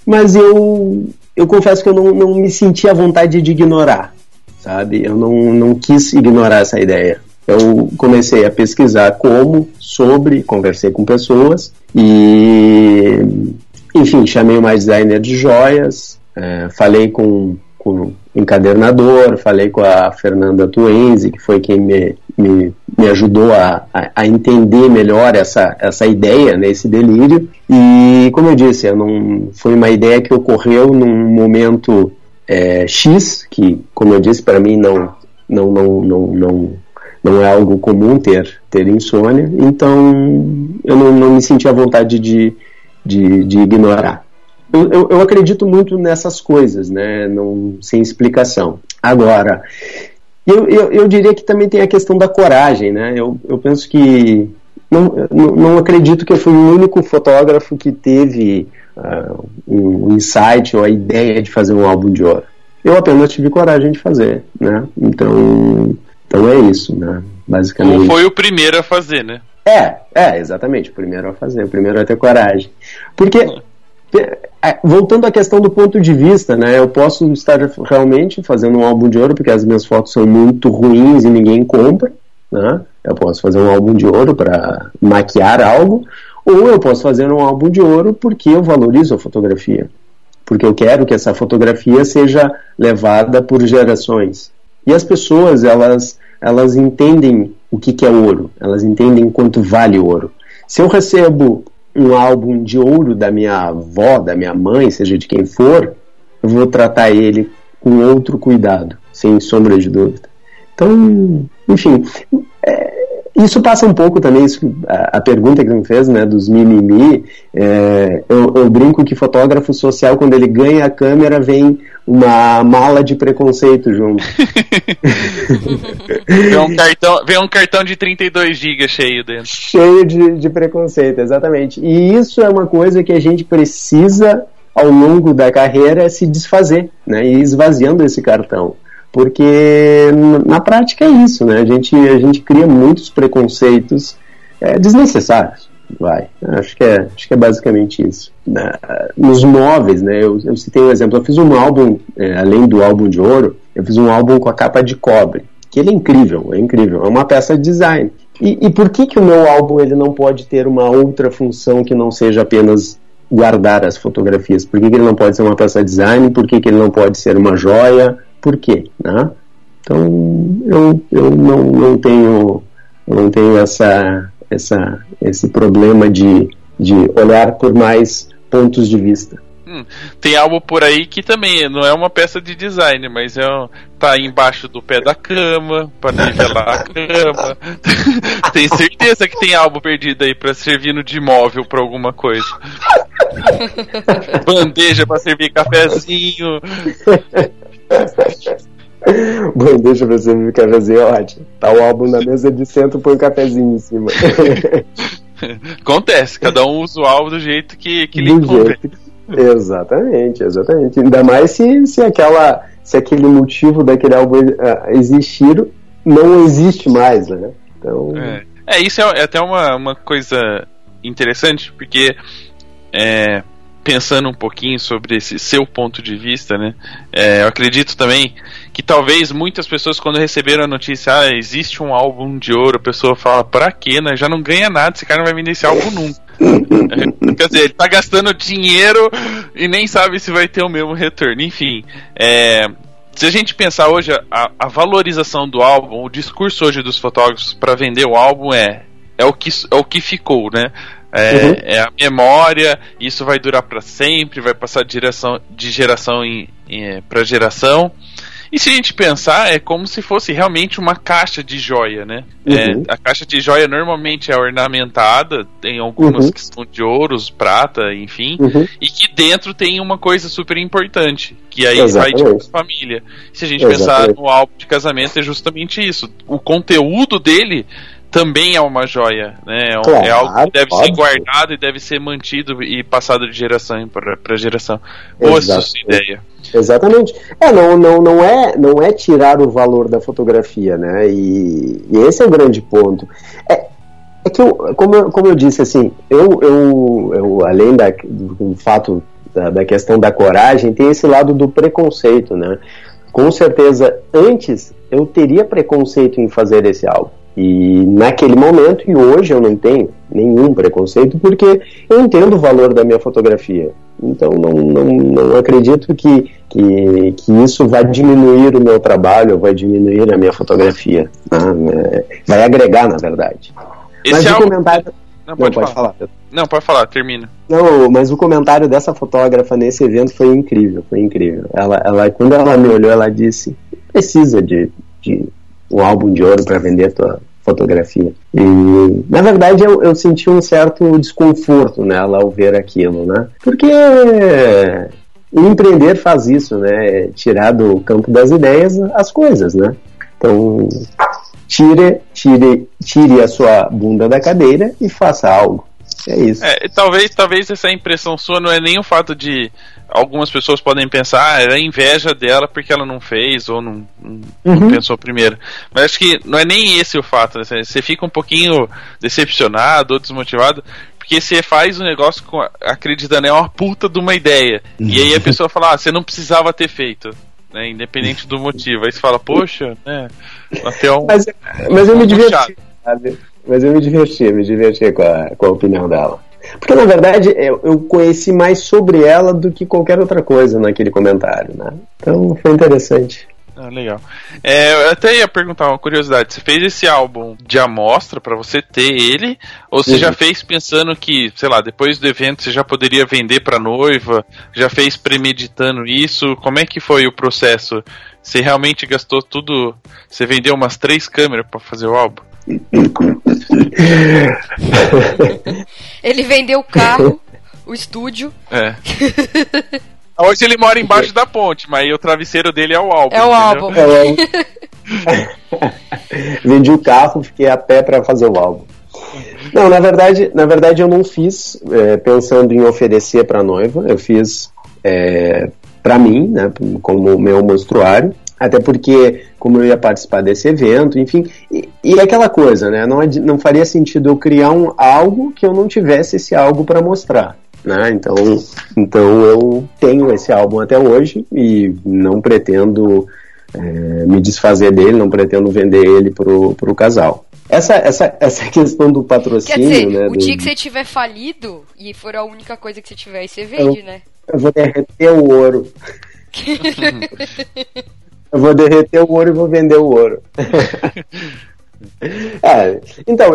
Mas eu, eu confesso que eu não, não me senti à vontade de ignorar, sabe? Eu não, não quis ignorar essa ideia eu comecei a pesquisar como, sobre, conversei com pessoas e, enfim, chamei uma designer de joias, é, falei com, com encadernador, falei com a Fernanda Tuenzi, que foi quem me, me, me ajudou a, a, a, entender melhor essa, essa ideia, né, esse delírio. E, como eu disse, eu não, foi uma ideia que ocorreu num momento é, X, que, como eu disse, para mim não, não, não, não, não não é algo comum ter, ter insônia, então eu não, não me senti à vontade de, de, de ignorar. Eu, eu, eu, acredito muito nessas coisas, né, não, sem explicação. Agora, eu, eu, eu, diria que também tem a questão da coragem, né, eu, eu penso que não, não, acredito que eu fui o único fotógrafo que teve uh, um insight ou a ideia de fazer um álbum de ouro. Eu apenas tive coragem de fazer, né? Então, então é isso, né? Basicamente. Ou foi o primeiro a fazer, né? É, é, exatamente. O primeiro a fazer, o primeiro a ter coragem. Porque, é, voltando à questão do ponto de vista, né? Eu posso estar realmente fazendo um álbum de ouro porque as minhas fotos são muito ruins e ninguém compra, né? Eu posso fazer um álbum de ouro para maquiar algo, ou eu posso fazer um álbum de ouro porque eu valorizo a fotografia. Porque eu quero que essa fotografia seja levada por gerações. E as pessoas, elas, elas entendem o que, que é ouro, elas entendem quanto vale ouro. Se eu recebo um álbum de ouro da minha avó, da minha mãe, seja de quem for, eu vou tratar ele com outro cuidado, sem sombra de dúvida. Então, enfim, isso passa um pouco também, isso, a, a, pergunta que me fez, né, dos mimimi, é, eu, eu, brinco que fotógrafo social, quando ele ganha a câmera, vem uma mala de preconceito junto. [laughs] vem, um cartão, vem um cartão de 32 GB cheio dentro. Cheio de, de preconceito, exatamente. E isso é uma coisa que a gente precisa, ao longo da carreira, se desfazer, né, e esvaziando esse cartão porque na prática é isso, né? A gente, a gente cria muitos preconceitos é, desnecessários. Vai, acho que é, acho que é basicamente isso. Nos móveis, né? Eu, eu citei um exemplo. Eu fiz um álbum, é, além do álbum de ouro, eu fiz um álbum com a capa de cobre, que ele é incrível, é incrível. É uma peça de design. E, e por que que o meu álbum ele não pode ter uma outra função que não seja apenas guardar as fotografias? Por que, que ele não pode ser uma peça de design? Por que, que ele não pode ser uma joia? por quê, né? Então eu, eu não, não tenho não tenho essa, essa esse problema de, de olhar por mais pontos de vista. Hum, tem algo por aí que também não é uma peça de design, mas é um, tá embaixo do pé da cama para [laughs] nivelar a cama. [laughs] tem certeza que tem algo perdido aí para servir de móvel para alguma coisa. [laughs] Bandeja para servir cafezinho. Bom, deixa pra você ficar fazer ótimo. Tá o álbum na mesa de centro, põe um cafezinho em cima. Acontece, cada um usa o álbum do jeito que, que lhe jeito. Exatamente, exatamente. Ainda mais se, se, aquela, se aquele motivo daquele álbum uh, existir não existe mais, né? Então... É, é isso é, é, até uma, uma coisa interessante, porque é, pensando um pouquinho sobre esse seu ponto de vista, né? É, eu acredito também que talvez muitas pessoas, quando receberam a notícia, ah, existe um álbum de ouro, a pessoa fala, pra quê, né? Já não ganha nada, esse cara não vai vender esse álbum nunca. [laughs] Quer dizer, ele tá gastando dinheiro e nem sabe se vai ter o mesmo retorno. Enfim, é, se a gente pensar hoje, a, a, valorização do álbum, o discurso hoje dos fotógrafos para vender o álbum é é o que, é o que ficou, né? É, uhum. é a memória, isso vai durar para sempre, vai passar de geração, de geração em, em para geração. E se a gente pensar, é como se fosse realmente uma caixa de joia, né? É, uhum. É, a caixa de joia normalmente é ornamentada, tem algumas uhum. que são de ouros, prata, enfim, uhum. e que dentro tem uma coisa super importante, que aí Exatamente. vai de família. Se a gente Exatamente. pensar no álbum de casamento, é justamente isso. O conteúdo dele também é uma joia, né? É, claro, é algo que deve ser guardado e deve ser mantido e passado de geração para geração. Boa sua ideia. Exatamente. É, não, não, não, é, não é tirar o valor da fotografia, né? E, e esse é o grande ponto. É, é que, eu, como, como eu disse, assim, eu, eu, eu além da, do, do fato da, da questão da coragem, tem esse lado do preconceito, né? Com certeza, antes eu teria preconceito em fazer esse álbum. E naquele momento, e hoje eu não tenho nenhum preconceito, porque eu entendo o valor da minha fotografia. Então não, não, não acredito que, que, que isso vai diminuir o meu trabalho, vai diminuir a minha fotografia. Né? Vai agregar, na verdade. Esse mas é o comentário. Não, pode, não, pode falar. falar. Não, pode falar, termina. Não, mas o comentário dessa fotógrafa nesse evento foi incrível, foi incrível. Ela, ela, quando ela me olhou, ela disse: precisa de, de um álbum de ouro para vender a tua fotografia. E, na verdade, eu, eu senti um certo desconforto nela ao ver aquilo, né? Porque o empreender faz isso, né? Tirar do campo das ideias as coisas, né? Então, tire, tire, tire a sua bunda da cadeira e faça algo. É isso. É, talvez, talvez essa impressão sua não é nem o fato de algumas pessoas podem pensar, ah, era inveja dela porque ela não fez ou não, não, uhum. pensou primeiro. Mas acho que não é nem esse o fato. Né? Você fica um pouquinho decepcionado ou desmotivado porque você faz um negócio com, acreditando é uma puta de uma ideia. E aí a [laughs] pessoa fala, ah, você não precisava ter feito. Né, independente do motivo. Aí você fala, poxa, né? Até um. Mas, mas eu me diverti, sabe? Mas eu me diverti, me diverti com a, com a opinião dela. Porque na verdade eu, eu, conheci mais sobre ela do que qualquer outra coisa naquele comentário, né? Então foi interessante. Ah, legal. É, eu até ia perguntar uma curiosidade. Você fez esse álbum de amostra para você ter ele? Ou você Uhum. já fez pensando que, sei lá, depois do evento você já poderia vender pra noiva? Já fez premeditando isso? Como é que foi o processo? Você realmente gastou tudo? Você vendeu umas três câmeras pra fazer o álbum? [laughs] Ele vendeu o carro, o estúdio. É. [laughs] Hoje ele mora embaixo da ponte, mas aí o travesseiro dele é o álbum. É o álbum. É, [laughs] Vendi o carro, fiquei a pé para fazer o álbum. Não, na verdade, na verdade eu não fiz é, pensando em oferecer para noiva, eu fiz é, para mim, né, como meu monstruário, até porque como eu ia participar desse evento, enfim, e, e aquela coisa, né, não, não faria sentido eu criar um algo que eu não tivesse esse algo para mostrar. Né? Então, então eu tenho esse álbum até hoje e não pretendo é, me desfazer dele, não pretendo vender ele pro, pro casal. Essa, essa, essa questão do Quer patrocínio, dizer, né? o do- dia que você tiver falido e for a única coisa que você tiver, aí você vende, né? Eu vou derreter o ouro. [laughs] eu vou derreter o ouro e vou vender o ouro. [laughs] É, então,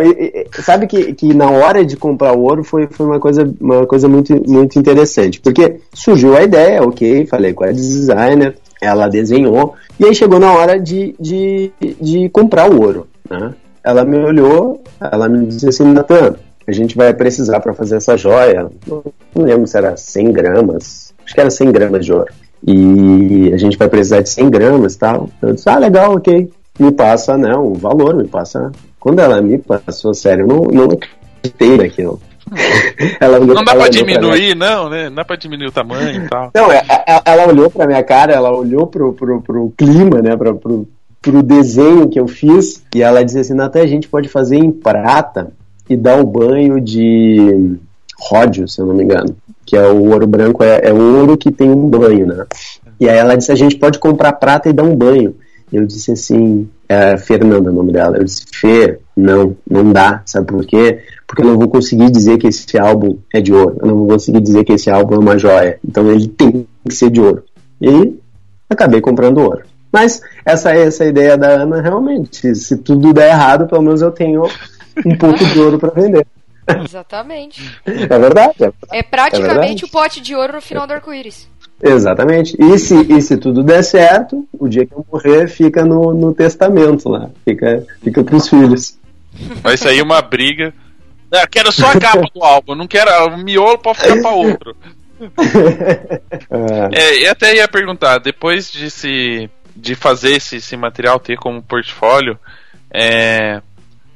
sabe que, que na hora de comprar o ouro foi, foi uma coisa, uma coisa muito, muito interessante, porque surgiu a ideia, ok, falei com a designer, ela desenhou, e aí chegou na hora de, de, de comprar o ouro, né? Ela me olhou, ela me disse assim, Natan, a gente vai precisar para fazer essa joia, não não lembro se era 100 gramas, acho que era 100 gramas de ouro, e a gente vai precisar de 100 gramas e tal. Eu disse, ah, legal, ok me passa né, o valor, me passa. Quando ela me passou, sério, eu não, não acreditei naquilo. [laughs] ela olhou- Não dá ela pra diminuir, não, né? Não dá pra diminuir o tamanho e tal. Não, é- é- ela olhou pra minha cara, ela olhou pro, pro, pro clima, né, pra, pro, pro desenho que eu fiz, e ela disse assim, até a gente pode fazer em prata e dar o banho de ródio, se eu não me engano. Que é o ouro branco, é, é o ouro que tem um banho, né? E aí ela disse, a gente pode comprar prata e dar um banho. Eu disse assim, é, Fernanda o nome dela. Eu disse, Fê, não, não dá. Sabe por quê? Porque eu não vou conseguir dizer que esse álbum é de ouro. Eu não vou conseguir dizer que esse álbum é uma joia. Então ele tem que ser de ouro. E acabei comprando ouro. Mas essa, essa ideia da Ana, realmente, se tudo der errado, pelo menos eu tenho um pouco de ouro para vender. Exatamente. É verdade. é É praticamente verdade. o pote de ouro no final do arco-íris. Exatamente. E se, e se tudo der certo, o dia que eu morrer fica no, no testamento lá. Fica, fica pros filhos. Vai sair uma briga. Ah, quero só a capa do álbum, não quero. O miolo pode ficar pra outro. É, É, e até ia perguntar, depois de se de fazer esse, esse material ter como portfólio, é,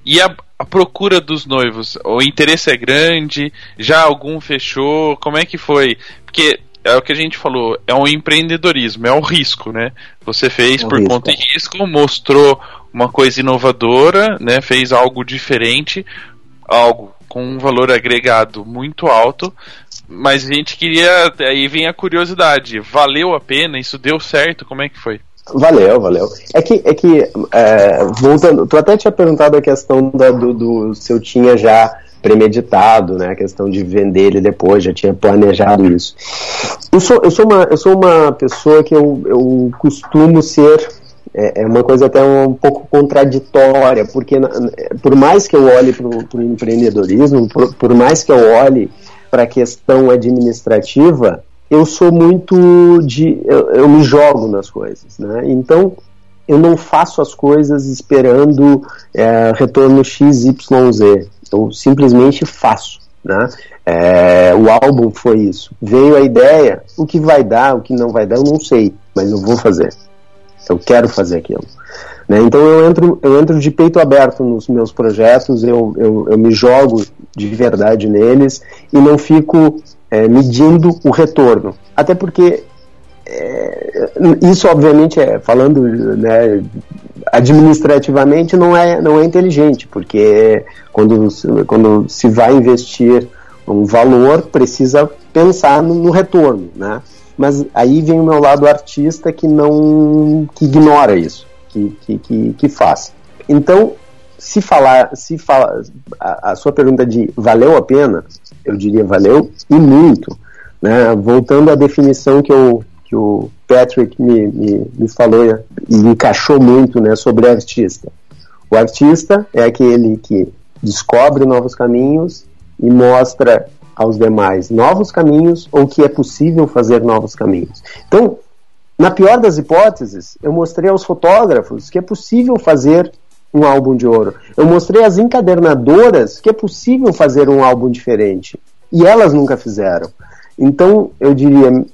e a, procura dos noivos? O interesse é grande? Já algum fechou? Como é que foi? Porque é o que a gente falou, é um empreendedorismo, é um risco, né? Você fez um por risco. conta e risco, mostrou uma coisa inovadora, né? Fez algo diferente, algo com um valor agregado muito alto, mas a gente queria. Aí vem a curiosidade: valeu a pena? Isso deu certo? Como é que foi? Valeu, valeu. É que, é que é, voltando, tu até tinha perguntado a questão da- do, do se eu tinha já premeditado, né? A questão de vender ele depois, já tinha planejado isso. Eu sou, eu sou, uma, eu sou uma pessoa que eu, eu costumo ser é, é uma coisa até um pouco contraditória, porque na- por mais que eu olhe para o empreendedorismo, por, por mais que eu olhe para a questão administrativa, eu sou muito de. Eu, eu me jogo nas coisas, né? Então eu não faço as coisas esperando é, retorno XYZ. Eu simplesmente faço. Né? É, o álbum foi isso. Veio a ideia, o que vai dar, o que não vai dar, eu não sei, mas eu vou fazer. Eu quero fazer aquilo. Né? Então eu entro, eu entro de peito aberto nos meus projetos, eu, eu, eu me jogo de verdade neles e não fico é, medindo o retorno. Até porque é, isso obviamente é falando né, administrativamente não é não é inteligente porque quando quando se vai investir um valor precisa pensar no, no retorno né mas aí vem o meu lado artista que não que ignora isso que que, que, que faz então se falar se fala a, a sua pergunta de valeu a pena eu diria valeu e muito né voltando à definição que eu que o Patrick me, me, me falou e encaixou muito né, sobre artista. O artista é aquele que descobre novos caminhos e mostra aos demais novos caminhos ou que é possível fazer novos caminhos. Então, na pior das hipóteses, eu mostrei aos fotógrafos que é possível fazer um álbum de ouro. Eu mostrei às encadernadoras que é possível fazer um álbum diferente. E elas nunca fizeram. Então, eu diria,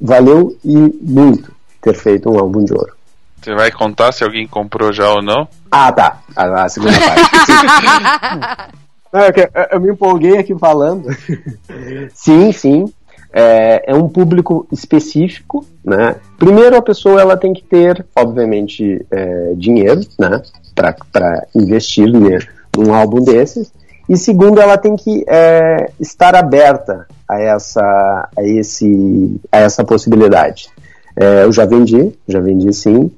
valeu e muito ter feito um álbum de ouro. Você vai contar se alguém comprou já ou não? Ah, tá. A, a segunda [laughs] parte. [laughs] Não, é eu, eu, me empolguei aqui falando. [laughs] sim, sim. É, é, um público específico, né? Primeiro a pessoa ela tem que ter, obviamente, é, dinheiro, né? Para investir né, num álbum desses. E segundo, ela tem que é, estar aberta a essa, a esse, a essa possibilidade. É, eu já vendi, já vendi sim.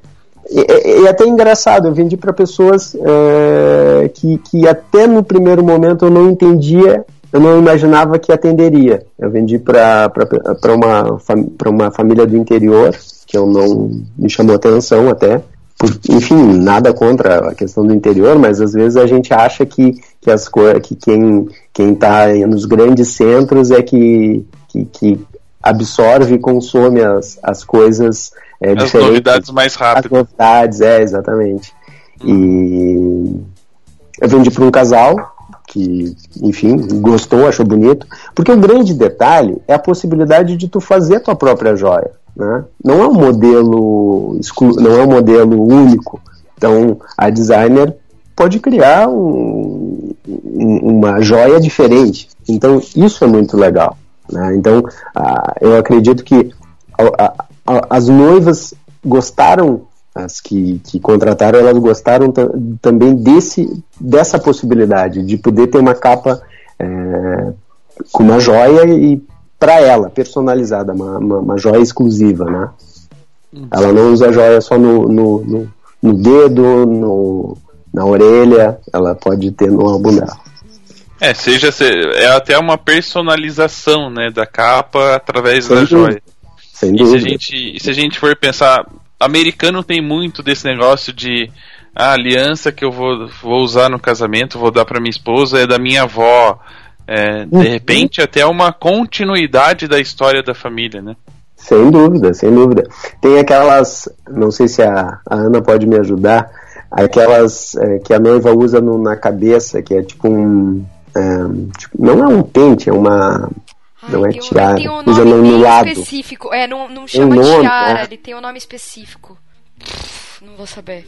E, e, até engraçado, eu vendi para pessoas é, que, que até no primeiro momento eu não entendia, eu não imaginava que atenderia. Eu vendi para uma, uma família do interior, que eu não me chamou atenção até. Por, enfim, nada contra a questão do interior, mas às vezes a gente acha que, que, as, que quem está nos grandes centros é que, que, que absorve e consome as, as coisas é, As novidades mais rápido. As novidades, é, exatamente. E eu vendi para um casal que, enfim, gostou, achou bonito. Porque o grande detalhe é a possibilidade de tu fazer a tua própria joia. Né? Não é um modelo exclu não é um modelo único. Então, a designer pode criar um, uma joia diferente. Então, isso é muito legal. Né? Então, uh, eu acredito que a, as noivas gostaram, as que, que contrataram, elas gostaram também desse, dessa possibilidade de poder ter uma capa é, com uma joia e para ela, personalizada, uma, uma, uma, joia exclusiva, né? Ela não usa joia só no, no, no, no dedo, no, na orelha, ela pode ter no álbum dela. É, seja é até uma personalização, né, da capa através Sem da dúvida. joia. Sem e se a gente, se a gente for pensar, americano tem muito desse negócio de a aliança que eu vou, vou usar no casamento, vou dar para minha esposa é da minha avó. É, de uhum. repente, até uma continuidade da história da família, né? Sem dúvida, sem dúvida. Tem aquelas, não sei se a, a Ana pode me ajudar, aquelas é, que a noiva usa no, na cabeça, que é tipo um. É, tipo, não é um pente, é uma não é tiara. Tem um nome no, no lado. específico. É, não, não chama nome, tiara, é. ele tem um nome específico. Não vou saber.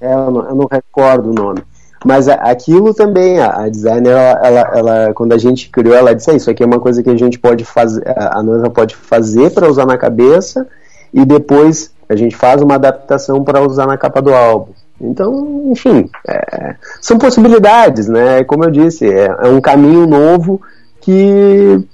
É, eu não, eu não recordo o nome. Mas aquilo também, a, a designer, ela, ela, ela, quando a gente criou, ela disse: ah, Isso aqui é uma coisa que a gente pode fazer, a noiva pode fazer para usar na cabeça e depois a gente faz uma adaptação para usar na capa do álbum. Então, enfim, é, são possibilidades, né? Como eu disse, é, é um caminho novo que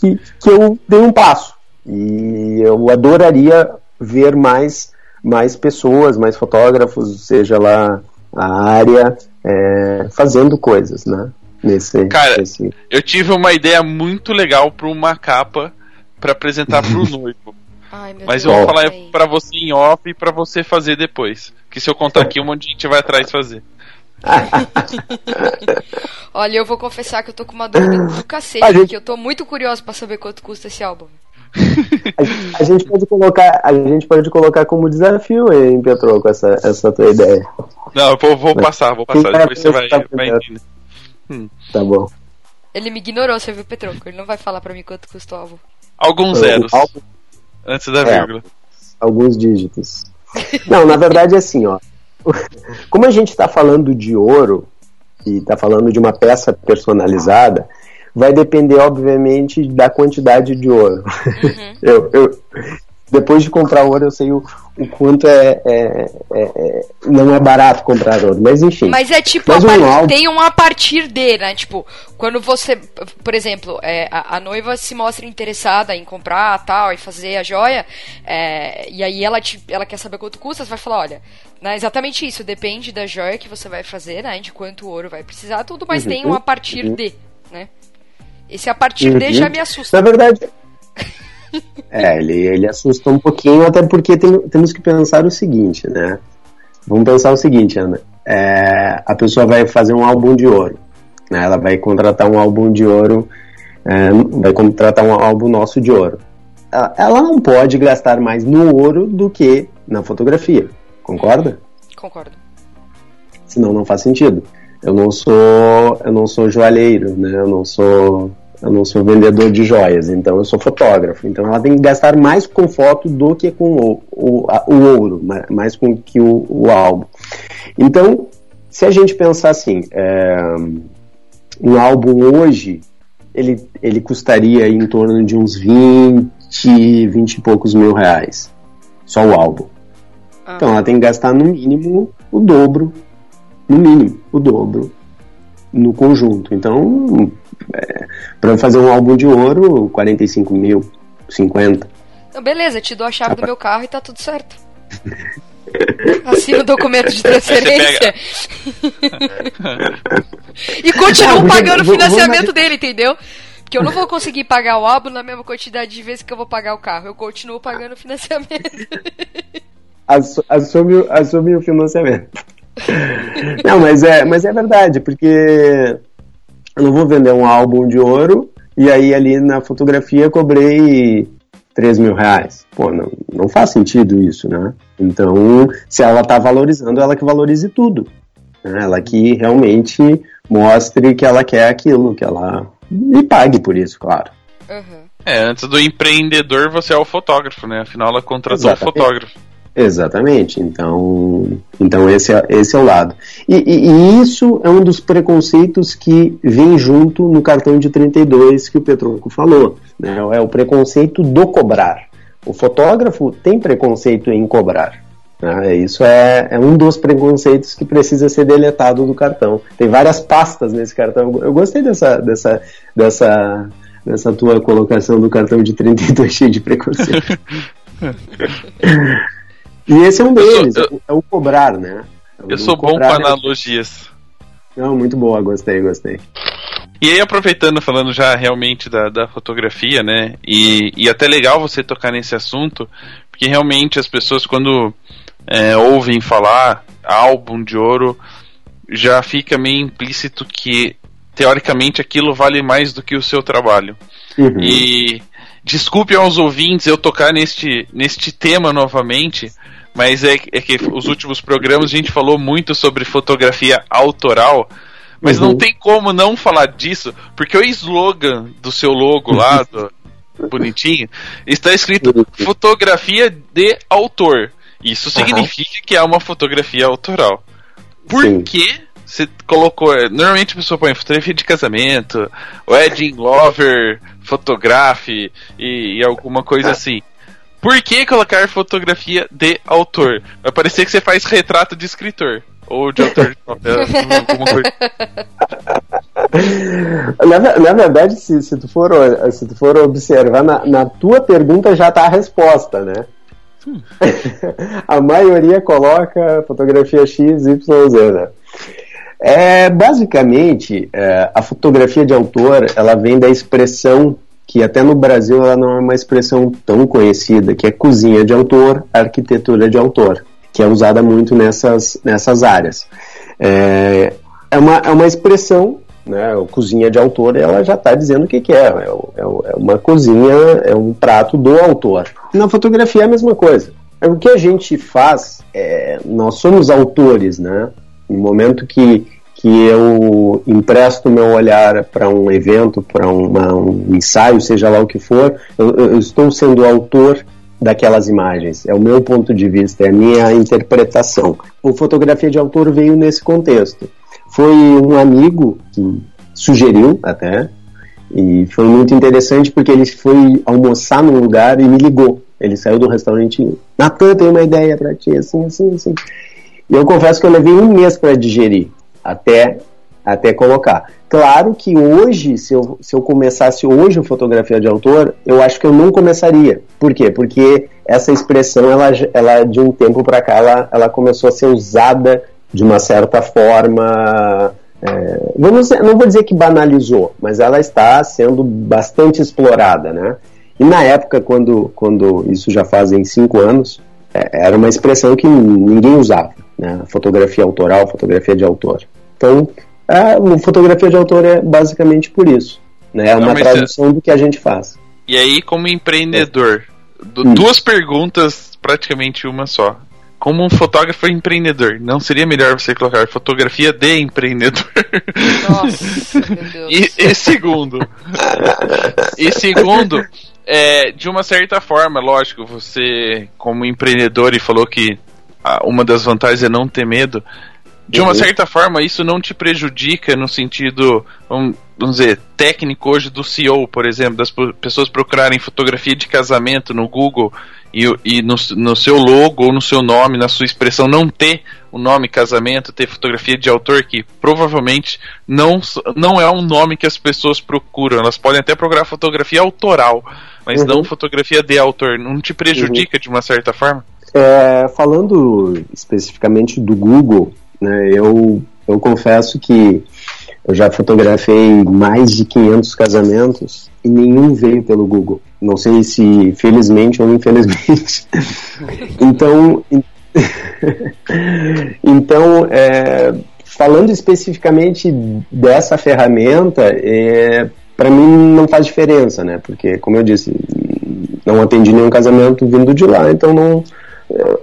que, que eu dei um passo. E eu adoraria ver mais, mais pessoas, mais fotógrafos, seja lá a área, é, fazendo coisas, né? Nesse, Cara, nesse... eu tive uma ideia muito legal para uma capa para apresentar para o [laughs] noivo. Ai, Mas eu vou falar para você em off e para você fazer depois. Que se eu contar [laughs] aqui, um monte de gente vai atrás fazer. [laughs] Olha, eu vou confessar que eu tô com uma dúvida do cacete, gente... porque eu tô muito curioso para saber quanto custa esse álbum. a, gente pode colocar, a gente pode colocar como desafio em Petroco essa, essa tua ideia. Não, eu vou, vou passar, vou passar, depois você vai, tá vai entender. Hum. Tá bom. Ele me ignorou, você viu, Petroco? Ele não vai falar pra mim quanto custa o álbum. Alguns zeros. Antes da é, vírgula. Alguns dígitos. Não, na verdade é assim, ó. [laughs] Como a gente está falando de ouro e está falando de uma peça personalizada, vai depender, obviamente, da quantidade de ouro. Uhum. [laughs] eu, eu, depois de comprar ouro, eu sei o, o quanto é, é, é, é, não é barato comprar ouro, mas enfim. Mas é tipo, mas um álbum... tem um a partir de, né? Tipo, quando você, por exemplo, é, a, a, noiva se mostra interessada em comprar tal e fazer a joia, é, e aí ela, te, ela quer saber quanto custa, você vai falar, olha, né, exatamente isso, depende da joia que você vai fazer, né? De quanto ouro vai precisar, tudo, mas uhum, tem um a partir uhum. de, né? Esse a partir uhum. de já me assusta. Na verdade, É, ele, ele assusta um pouquinho, até porque tem, temos que pensar o seguinte, né? Vamos pensar o seguinte, Ana. É, a pessoa vai fazer um álbum de ouro. Né? Ela vai contratar um álbum de ouro, é, vai contratar um álbum nosso de ouro. Ela, ela não pode gastar mais no ouro do que na fotografia. Concorda? Concordo. Senão não faz sentido. Eu não sou, eu não sou joalheiro, né? Eu não sou, eu não sou vendedor de joias, então eu sou fotógrafo. Então ela tem que gastar mais com foto do que com o, o, a- o ouro, ma- mais com que o, o álbum. Então, se a gente pensar assim, é, um álbum hoje, ele, ele custaria em torno de uns 20, 20 e poucos mil reais. Só o álbum. Ah. Então ela tem que gastar no mínimo o dobro, no mínimo o dobro no conjunto. Então, para fazer um álbum de ouro, 45 mil, 50. Então, beleza, te dou a chave do meu carro e tá tudo certo. [laughs] Assina o documento de transferência. [laughs] e continuo pagando o vou- vou financiamento imaginar- dele, entendeu? Porque eu não vou conseguir pagar o álbum na mesma quantidade de vezes que eu vou pagar o carro. Eu continuo pagando o financiamento. [laughs] Assu- Assume, o- assume o financiamento. Não, mas é, mas é verdade, porque eu não vou vender um álbum de ouro e aí ali na fotografia cobrei 3 mil reais. Pô, não, não faz sentido isso, né? Então, se ela tá valorizando, ela que valorize tudo. né? Ela que realmente mostre que ela quer aquilo, que ela. E pague por isso, claro. Uhum. É, antes do empreendedor, você é o fotógrafo, né? Afinal, ela contratou o Exatamente. fotógrafo. Exatamente, então, então esse, é, esse é o lado. E, e- e isso é um dos preconceitos que vem junto no cartão de 32 que o Petronco falou. Né? É o preconceito do cobrar. O fotógrafo tem preconceito em cobrar. né? Isso é, é um dos preconceitos que precisa ser deletado do cartão. Tem várias pastas nesse cartão. Eu gostei dessa, dessa, dessa, dessa tua colocação do cartão de 32 [laughs] cheio de preconceito. [laughs] E esse é um deles, Eu é o- é o cobrar, né? É Eu sou bom com né? analogias. Não, muito boa, gostei, gostei. E aí, aproveitando, falando já realmente da, da fotografia, né? E, e até legal você tocar nesse assunto, porque realmente as pessoas, quando é, ouvem falar álbum de ouro, já fica meio implícito que, teoricamente, aquilo vale mais do que o seu trabalho. Uhum. E desculpe aos ouvintes eu tocar neste, neste tema novamente, mas é, é que os últimos programas a gente falou muito sobre fotografia autoral, mas Uhum. não tem como não falar disso, porque o slogan do seu logo lá, [laughs] do, bonitinho, está escrito Uhum. fotografia de autor. Isso significa que é uma fotografia autoral. Por Sim. que você colocou. Normalmente a pessoa põe fotografia de casamento, wedding lover, photography e, e alguma coisa assim. Por que colocar fotografia de autor? Vai parecer que você faz retrato de escritor. Ou de autor de [laughs] coisa. Na, na verdade, se, se, tu for, se tu for observar, na, na tua pergunta já está a resposta, né? [laughs] a maioria coloca fotografia X, Y, Z, né? É, basicamente, é, a fotografia de autor, ela vem da expressão que até no Brasil ela não é uma expressão tão conhecida, que é cozinha de autor, arquitetura de autor, que é usada muito nessas, nessas áreas. É, é, uma, é uma expressão, né, cozinha de autor, ela já está dizendo o que, que é, é, é é uma cozinha, é um prato do autor. Na fotografia é a mesma coisa. É O que a gente faz, é, nós somos autores, né? No momento que, que eu empresto meu olhar para um evento, para um ensaio, seja lá o que for, eu, eu estou sendo autor daquelas imagens. É o meu ponto de vista, é a minha interpretação. O fotografia de autor veio nesse contexto. Foi um amigo que sugeriu até, e foi muito interessante porque ele foi almoçar num lugar e me ligou. Ele saiu do restaurante, Natan, tem uma ideia para ti, assim, assim, assim. E eu confesso que eu levei um mês para digerir, até, até colocar. Claro que hoje, se eu, se eu começasse hoje a fotografia de autor, eu acho que eu não começaria. Por quê? Porque essa expressão, ela, ela de um tempo para cá, ela, ela começou a ser usada de uma certa forma. É, vamos, não vou dizer que banalizou, mas ela está sendo bastante explorada, né? E na época, quando, quando isso já fazem cinco anos, era uma expressão que ninguém usava, né? Fotografia autoral, fotografia de autor. Então, a fotografia de autor é basicamente por isso, né? É uma Não, tradução é... do que a gente faz. E aí, como empreendedor, do, hum. duas perguntas, praticamente uma só. Como um fotógrafo empreendedor, não seria melhor você colocar fotografia de empreendedor? Nossa, meu [laughs] Deus. E, e segundo, e segundo, é, de uma certa forma, lógico, você, como empreendedor, e falou que uma das vantagens é não ter medo. De uma uhum. certa forma, isso não te prejudica no sentido, vamos, vamos dizer, técnico hoje do CEO, por exemplo, das pessoas procurarem fotografia de casamento no Google e, e no, no, seu logo ou no seu nome, na sua expressão, não ter o nome casamento, ter fotografia de autor, que provavelmente não, não é um nome que as pessoas procuram. Elas podem até procurar fotografia autoral, mas uhum. não fotografia de autor. Não te prejudica uhum. de uma certa forma? É, falando especificamente do Google, né, eu, eu confesso que eu já fotografei mais de 500 casamentos e nenhum veio pelo Google. Não sei se felizmente ou infelizmente. [laughs] então, [laughs] então é, falando especificamente dessa ferramenta, é, para mim não faz diferença, né? Porque, como eu disse, não atendi nenhum casamento vindo de lá, então não,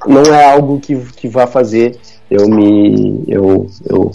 não é algo que, que vá fazer eu me eu, eu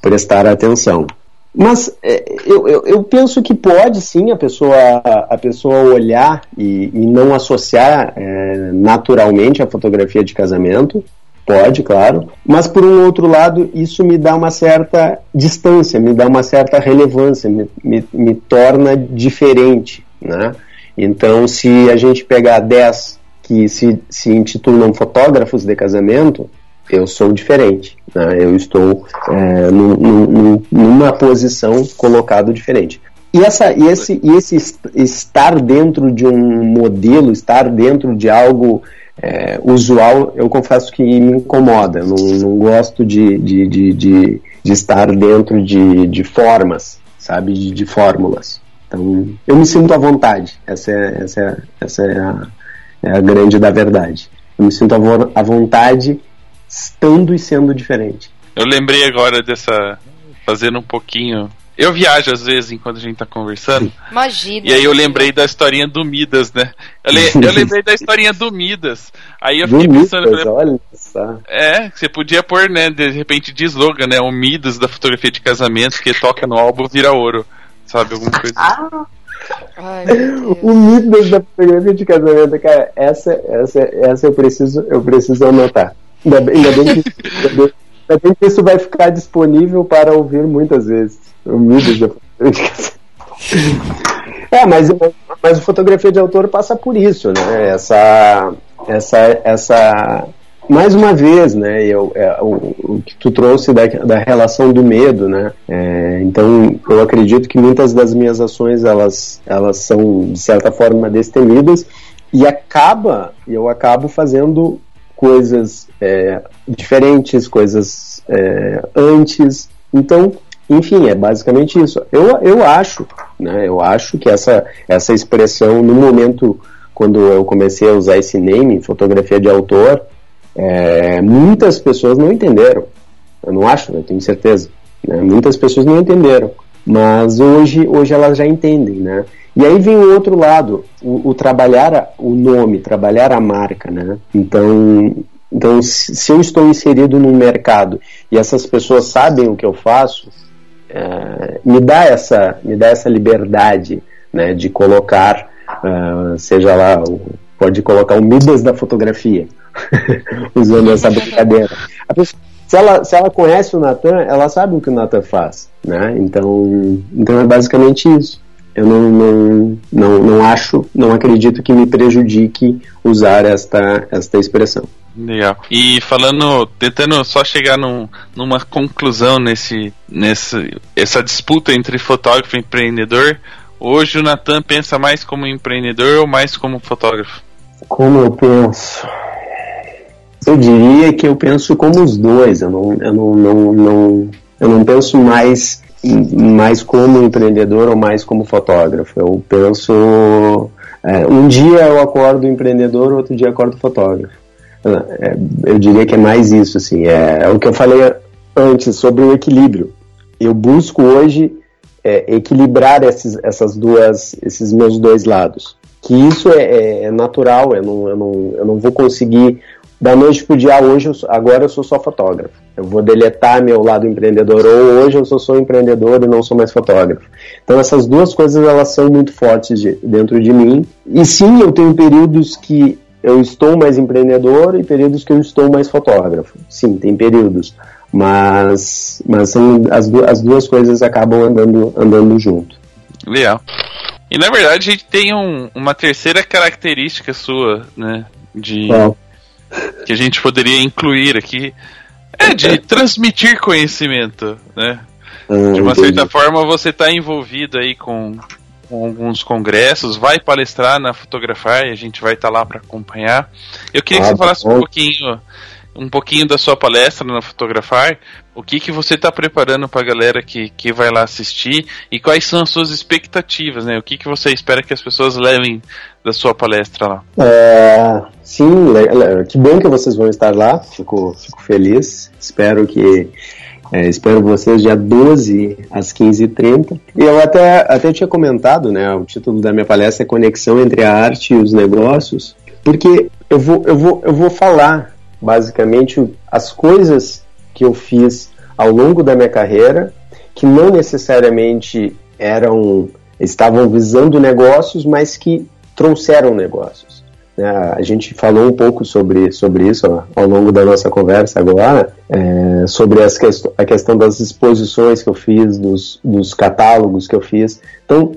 prestar atenção. Mas é, eu, eu, eu, penso que pode sim a pessoa, a pessoa olhar e, e não associar é, naturalmente a fotografia de casamento. Pode, claro. Mas por um outro lado, isso me dá uma certa distância, me dá uma certa relevância, me, me, me torna diferente. Né? Então, se a gente pegar 10 que se, se intitulam fotógrafos de casamento, eu sou diferente, né? eu estou é, num, num, numa posição colocado diferente. E, essa, e, esse, e esse estar dentro de um modelo, estar dentro de algo é, usual, eu confesso que me incomoda. Não, não gosto de, de, de, de, de estar dentro de, de formas, sabe, de, de fórmulas. Então, eu me sinto à vontade. Essa é, essa é, essa é, a, é a grande da verdade. Eu me sinto à vontade estando e sendo diferente. Eu lembrei agora dessa. Fazendo um pouquinho. Eu viajo às vezes enquanto a gente tá conversando. Imagina. E aí eu lembrei da historinha do Midas, né? Eu, le eu [laughs] lembrei da historinha do Midas. Aí eu fiquei pensando. Midas, olha só. É, você podia pôr, né, de repente de slogan, né? O Midas da fotografia de casamento que toca no álbum vira ouro. Sabe? Alguma coisa assim. Ah. Ai, [laughs] o Midas da fotografia de casamento, cara, essa, essa, essa eu preciso, eu preciso anotar. Ainda bem, ainda, bem que, ainda bem que isso vai ficar disponível para ouvir muitas vezes. Humildes da É, mas, mas fotografia de autor passa por isso, né? Essa, essa, essa, mais uma vez, né? Eu, é, o, o, que tu trouxe da, da relação do medo, né? É, então, eu acredito que muitas das minhas ações elas, elas são de certa forma destemidas e acaba, eu acabo fazendo coisas é, diferentes, coisas é, antes. Então, enfim, é basicamente isso. Eu, eu acho, né, eu acho que essa, essa expressão, no momento quando eu comecei a usar esse name, fotografia de autor, é, muitas pessoas não entenderam. Eu não acho, eu tenho certeza. Né? Muitas pessoas não entenderam. Mas hoje, hoje elas já entendem, né? E aí vem o outro lado, o, o trabalhar o nome, trabalhar a marca, né? Então, então se eu estou inserido no mercado e essas pessoas sabem o que eu faço, é, me dá essa me dá essa liberdade, né? De colocar, uh, seja lá, pode colocar o Midas da fotografia, [laughs] usando essa brincadeira. Pessoa, se ela, se ela conhece o Natan, ela sabe o que o Natan faz, né? Então, então é basicamente isso eu não, não, não, não acho, não acredito que me prejudique usar esta, esta expressão. Legal. E falando, tentando só chegar num, numa conclusão nesse, nesse, essa disputa entre fotógrafo e empreendedor, hoje o Natan pensa mais como empreendedor ou mais como fotógrafo? Como eu penso? Eu diria que eu penso como os dois. Eu não, eu não, não, não eu não penso mais mais como empreendedor ou mais como fotógrafo. Eu penso É, um dia eu acordo empreendedor, outro dia acordo fotógrafo. É, eu diria que é mais isso, assim, é, é, o que eu falei antes sobre o equilíbrio. Eu busco hoje é, equilibrar esses, essas duas, esses meus dois lados. Que isso é, é, é natural, eu não, eu, não, eu não vou conseguir da noite pro dia, hoje, eu, agora eu sou só fotógrafo. Eu vou deletar meu lado empreendedor, ou hoje eu sou só empreendedor e não sou mais fotógrafo. Então essas duas coisas, elas são muito fortes de, dentro de mim. E sim, eu tenho períodos que eu estou mais empreendedor e períodos que eu estou mais fotógrafo. Sim, tem períodos. Mas, mas são, as, du as duas coisas acabam andando, andando junto. Legal. E na verdade a gente tem um, uma terceira característica sua, né? De, que a gente poderia incluir aqui é de transmitir conhecimento, né? Ah, de uma certa forma você está envolvido aí com, com, alguns congressos, vai palestrar na Fotografar e a gente vai estar tá lá para acompanhar. Eu queria ah, que você falasse um pouquinho um pouquinho da sua palestra na Fotografar, o que, que você está preparando para a galera que, que vai lá assistir e quais são as suas expectativas, né? O que, que você espera que as pessoas levem da sua palestra lá? É, sim, que bom que vocês vão estar lá, fico, fico feliz, espero que é, espero vocês dia 12 às 15h30. E eu até, até tinha comentado, né? O título da minha palestra é Conexão entre a Arte e os Negócios, porque eu vou, eu vou, eu vou falar basicamente as coisas que eu fiz ao longo da minha carreira, que não necessariamente eram estavam visando negócios, mas que trouxeram negócios. Né? A gente falou um pouco sobre, sobre isso ó, ao longo da nossa conversa agora, é, sobre as a questão das exposições que eu fiz, dos, dos catálogos que eu fiz. Então,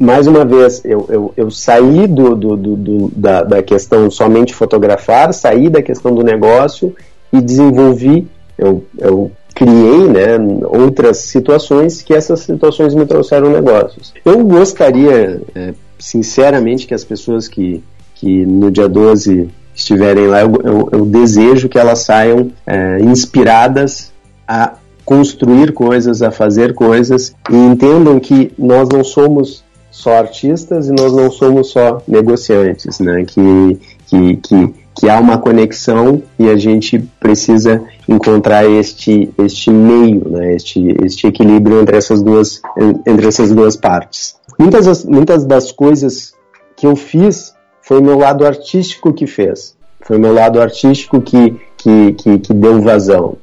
mais uma vez, eu, eu, eu saí do, do, do, do, da, da questão somente fotografar, saí da questão do negócio e desenvolvi, eu, eu criei né, outras situações que essas situações me trouxeram negócios. Eu gostaria, é, sinceramente, que as pessoas que, que no dia 12 estiverem lá, eu, eu, eu desejo que elas saiam é, inspiradas a construir coisas, a fazer coisas e entendam que nós não somos só artistas e nós não somos só negociantes, né? Que, que, que, que há uma conexão e a gente precisa encontrar este, este meio, né? este, este equilíbrio entre essas duas, entre essas duas partes. Muitas das, muitas das coisas que eu fiz foi o meu lado artístico que fez. Foi o meu lado artístico que, que, que, que deu vazão.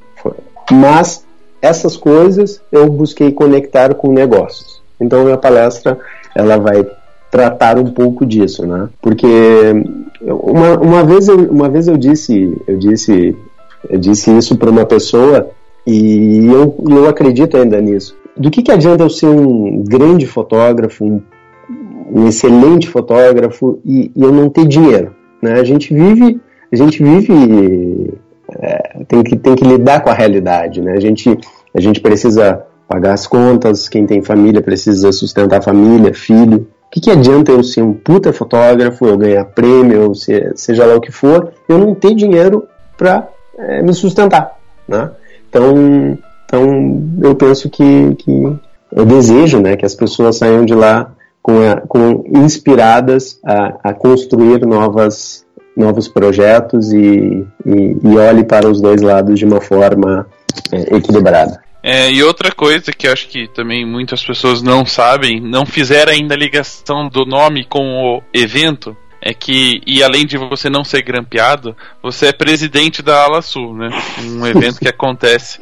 Mas essas coisas eu busquei conectar com negócios. Então, minha palestra ela vai tratar um pouco disso, né? Porque uma, uma vez eu, uma vez eu disse eu disse eu disse isso para uma pessoa e eu, eu acredito ainda nisso. Do que, que adianta eu ser um grande fotógrafo, um, um excelente fotógrafo e, e, eu não ter dinheiro? Né? A gente vive a gente vive é, tem que tem que lidar com a realidade, né? A gente a gente precisa pagar as contas, quem tem família precisa sustentar a família, filho. O que, que adianta eu ser um puta fotógrafo, eu ganhar prêmio, seja lá o que for, eu não ter dinheiro para é, me sustentar, né? Então, então eu penso que, que eu desejo, né, que as pessoas saiam de lá com, a, com inspiradas a, a construir novas novos projetos e, e, e olhe para os dois lados de uma forma é, equilibrada. É, e outra coisa que acho que também muitas pessoas não sabem, não fizeram ainda a ligação do nome com o evento, é que, e além de você não ser grampeado, você é presidente da Ala Sul, né? Um evento que acontece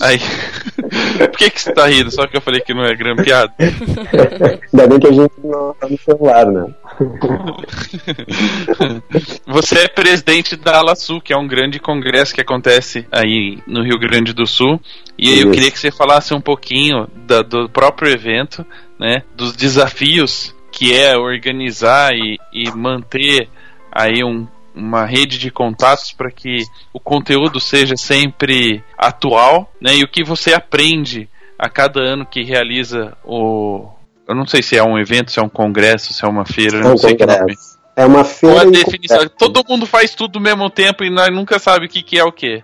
aí. [laughs] Por que, que você tá rindo? Só que eu falei que não é grampeado? [laughs] Ainda bem que a gente não tá no celular, né? [laughs] você é presidente da Ala Sul, que é um grande congresso que acontece aí no Rio Grande do Sul. E aí eu queria que você falasse um pouquinho da, do próprio evento, né? Dos desafios que é organizar e, e manter aí um, uma rede de contatos para que o conteúdo seja sempre atual, né? E o que você aprende a cada ano que realiza o eu não sei se é um evento, se é um congresso, se é uma feira, é um não sei congresso. que nome. É uma feira. Qual definição? Todo mundo faz tudo ao mesmo tempo e nós nunca sabe o que, que é o que.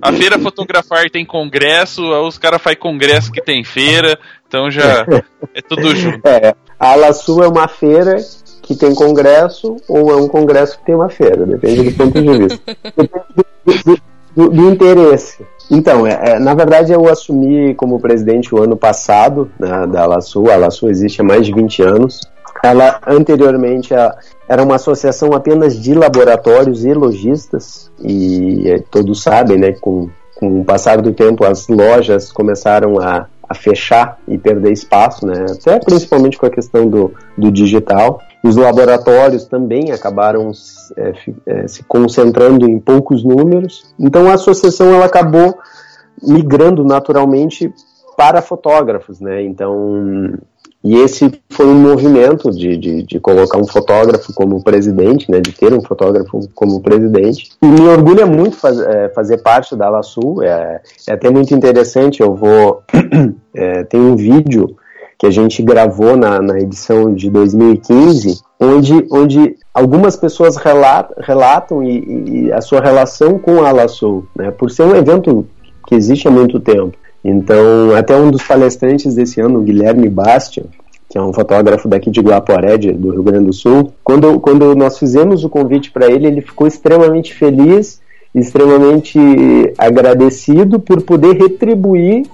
A feira [laughs] fotografar tem congresso, os caras fazem congresso que tem feira, então já [laughs] é tudo junto. É, a Ala Sul é uma feira que tem congresso ou é um congresso que tem uma feira, depende do ponto de vista. Depende do, do, do interesse. Então, é, é, na verdade, eu assumi como presidente o ano passado né, da Alaçu. A Alaçu existe há mais de 20 anos. Ela, anteriormente, a, era uma associação apenas de laboratórios e lojistas, e é, todos sabem, né, com, com o passar do tempo, as lojas começaram a, a fechar e perder espaço, né, até principalmente com a questão do, do digital. Os laboratórios também acabaram é, é, se concentrando em poucos números. Então a associação ela acabou migrando naturalmente para fotógrafos, né? Então e esse foi um movimento de, de, de, colocar um fotógrafo como presidente, né, de ter um fotógrafo como presidente. E me orgulha muito faz, é, fazer parte da Alaçu, é, é até muito interessante, eu vou... [clears throat] é, tem um vídeo que a gente gravou na, na edição de 2015, onde, onde algumas pessoas relatam, relatam e, e, a sua relação com a Alaçou, né, por ser um evento que existe há muito tempo. Então, até um dos palestrantes desse ano, o Guilherme Bastian, que é um fotógrafo daqui de Guaporé, do Rio Grande do Sul, quando, quando nós fizemos o convite para ele, ele ficou extremamente feliz, extremamente agradecido por poder retribuir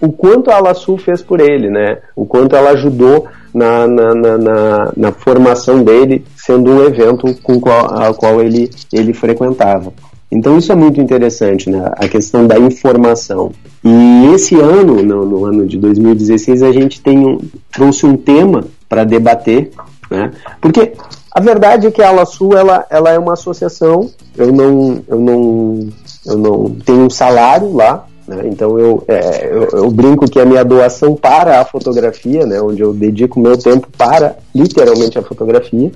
o quanto a Alaçu fez por ele, né? O quanto ela ajudou na, na, na, na, na formação dele, sendo um evento com qual, qual ele, ele frequentava. Então isso é muito interessante, né? A questão da informação. E esse ano, no, no ano de 2016, a gente tem um, trouxe um tema para debater, né? Porque a verdade é que a Alaçu ela, ela é uma associação. Eu não, eu não, eu não tenho um salário lá, né? Então eu, é, eu, eu, brinco que a minha doação para a fotografia, né, onde eu dedico meu tempo para literalmente a fotografia,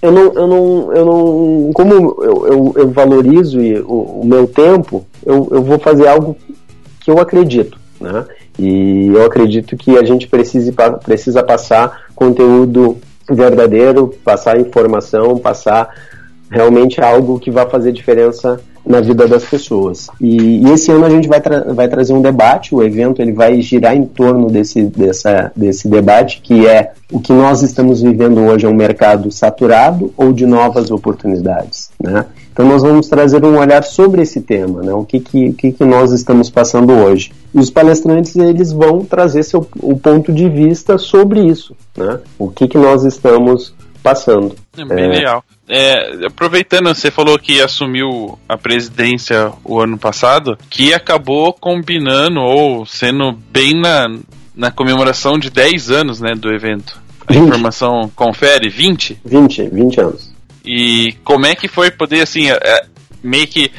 eu não, eu não, eu não como eu, eu, eu valorizo o, o, meu tempo, eu, eu vou fazer algo que eu acredito, né? E eu acredito que a gente precisa, precisa passar conteúdo verdadeiro, passar informação, passar realmente algo que vai fazer diferença na vida das pessoas. E, e esse ano a gente vai, tra vai trazer um debate, o evento ele vai girar em torno desse, dessa, desse debate, que é o que nós estamos vivendo hoje é um mercado saturado ou de novas oportunidades, né? Então nós vamos trazer um olhar sobre esse tema, né? O que que, o que, que nós estamos passando hoje. E os palestrantes eles vão trazer seu, o ponto de vista sobre isso, né? O que que nós estamos passando. É bem é... legal. É, aproveitando, você falou que assumiu a presidência o ano passado, que acabou combinando ou sendo bem na, na comemoração de 10 anos né, do evento. A 20. informação confere 20? 20, 20 anos. E como é que foi poder, assim, é, é meio que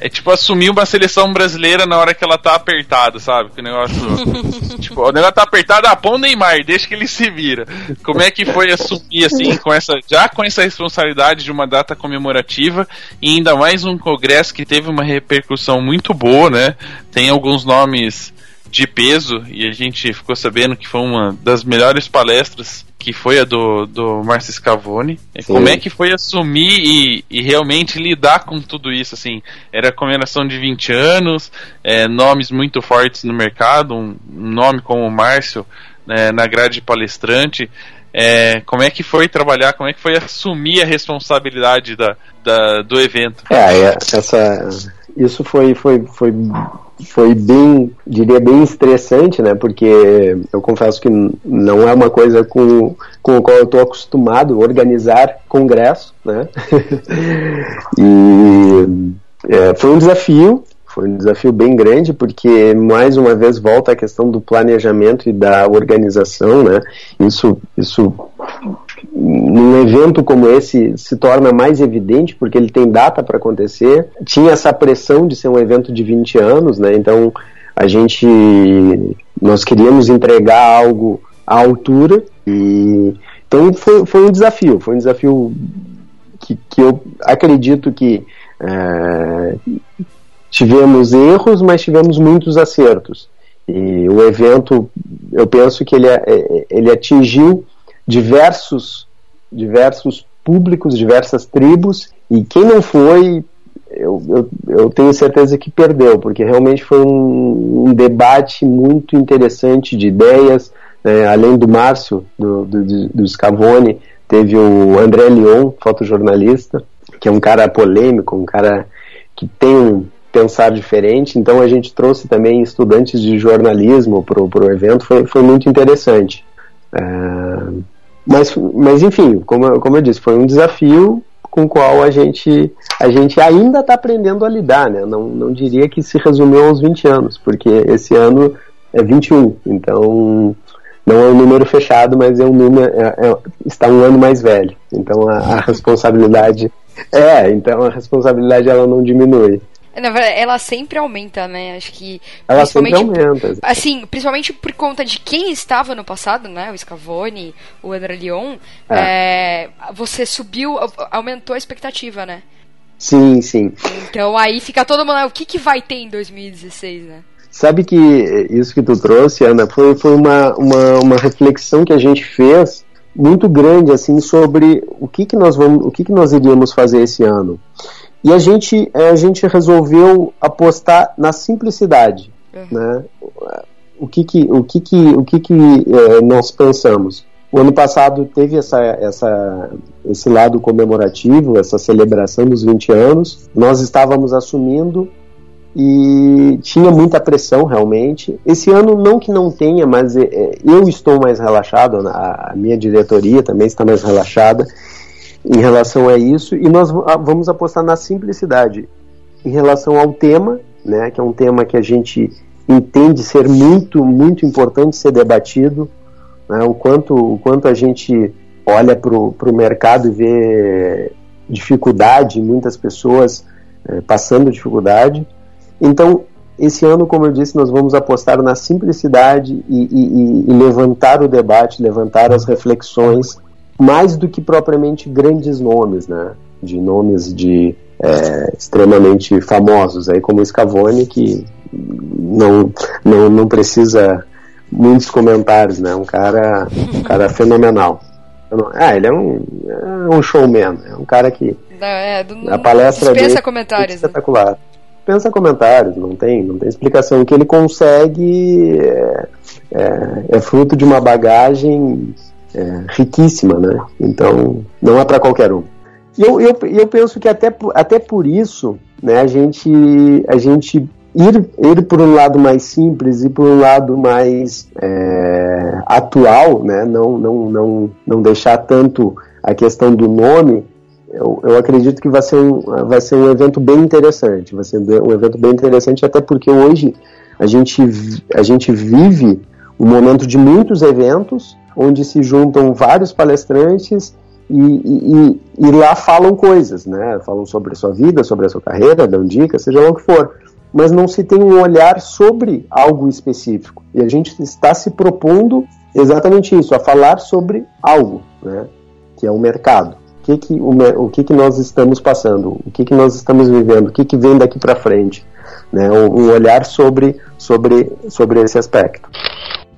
é tipo assumir uma seleção brasileira na hora que ela tá apertada, sabe? Que o negócio. [laughs] tipo, o negócio tá apertado, ah, põe o Neymar, deixa que ele se vira. Como é que foi assumir, assim, com essa. Já com essa responsabilidade de uma data comemorativa e ainda mais um congresso que teve uma repercussão muito boa, né? Tem alguns nomes de peso e a gente ficou sabendo que foi uma das melhores palestras que foi a do, do Márcio Scavone. Sim. Como é que foi assumir e, e, realmente lidar com tudo isso? Assim, era a comemoração de 20 anos, é, nomes muito fortes no mercado, um, um nome como o Márcio né, na grade palestrante. É, como é que foi trabalhar, como é que foi assumir a responsabilidade da, da do evento? É, essa, isso foi, foi, foi foi bem, diria bem estressante, né? Porque eu confesso que não é uma coisa com, com a qual eu estou acostumado organizar congresso, né? [laughs] e é, foi um desafio, foi um desafio bem grande, porque mais uma vez volta a questão do planejamento e da organização, né? Isso, isso num evento como esse se torna mais evidente porque ele tem data para acontecer. Tinha essa pressão de ser um evento de 20 anos, né? Então a gente nós queríamos entregar algo à altura e então foi, foi um desafio, foi um desafio que, que eu acredito que é, tivemos erros, mas tivemos muitos acertos. E o evento, eu penso que ele, é, ele atingiu diversos, diversos públicos, diversas tribos, e quem não foi, eu, eu, eu tenho certeza que perdeu, porque realmente foi um, um debate muito interessante de ideias, né, além do Márcio, do, do, do Scavone, teve o André Lyon, fotojornalista, que é um cara polêmico, um cara que tem pensar diferente. Então a gente trouxe também estudantes de jornalismo para o evento, foi, foi muito interessante. É, mas, mas enfim, como, como eu disse, foi um desafio com o qual a gente, a gente ainda está aprendendo a lidar, né? Não, não diria que se resumiu aos 20 anos, porque esse ano é 21, então não é um número fechado, mas é um número é, é, está um ano mais velho. Então a, a responsabilidade é, então a responsabilidade ela não diminui. Na verdade, ela sempre aumenta, né? Acho que. Ela sempre aumenta. Assim, principalmente por conta de quem estava no passado, né? O Scavone, o André Lyon. É. É, você subiu, aumentou a expectativa, né? Sim, sim. Então aí fica todo mundo. O que, que vai ter em 2016, né? Sabe que isso que tu trouxe, Ana, foi, foi uma, uma, uma reflexão que a gente fez muito grande assim sobre o que, que nós vamos, o que, que nós iríamos fazer esse ano. E a gente, a gente resolveu apostar na simplicidade, uhum. né? O que que, o que, que, o que, que é, nós pensamos? O ano passado teve essa, essa, esse lado comemorativo, essa celebração dos 20 anos. Nós estávamos assumindo e tinha muita pressão realmente. Esse ano não que não tenha, mas é, eu estou mais relaxado, a minha diretoria também está mais relaxada em relação a isso e nós vamos apostar na simplicidade em relação ao tema, né, que é um tema que a gente entende ser muito muito importante ser debatido, né, o quanto o quanto a gente olha para o mercado e vê dificuldade, muitas pessoas é, passando dificuldade. Então esse ano, como eu disse, nós vamos apostar na simplicidade e, e, e levantar o debate, levantar as reflexões mais do que propriamente grandes nomes, né? De nomes de é, extremamente famosos, aí como o Scavone, que não, não, não precisa muitos comentários, né? Um cara, um cara [laughs] fenomenal. Ah, ele é um, é um showman, é um cara que é, do, a palestra dispensa dele comentários, é espetacular. Né? Pensa comentários, não tem, não tem explicação. O que ele consegue é, é, é fruto de uma bagagem é, riquíssima, né? Então, não é para qualquer um. E eu, eu, eu penso que até, até por isso, né, a gente, a gente ir, ir por um lado mais simples e por um lado mais é, atual, né, não, não, não, não deixar tanto a questão do nome, eu, eu acredito que vai ser, um, vai ser um evento bem interessante, vai ser um evento bem interessante até porque hoje a gente, a gente vive um momento de muitos eventos onde se juntam vários palestrantes e, e, e, lá falam coisas, né? Falam sobre a sua vida, sobre a sua carreira, dão dicas, seja lá o que for. Mas não se tem um olhar sobre algo específico. E a gente está se propondo exatamente isso, a falar sobre algo, né? Que é o mercado. O que, que, o, o que, que nós estamos passando? O que, que nós estamos vivendo? O que, que vem daqui para frente? Né? Um, olhar sobre, sobre, sobre esse aspecto.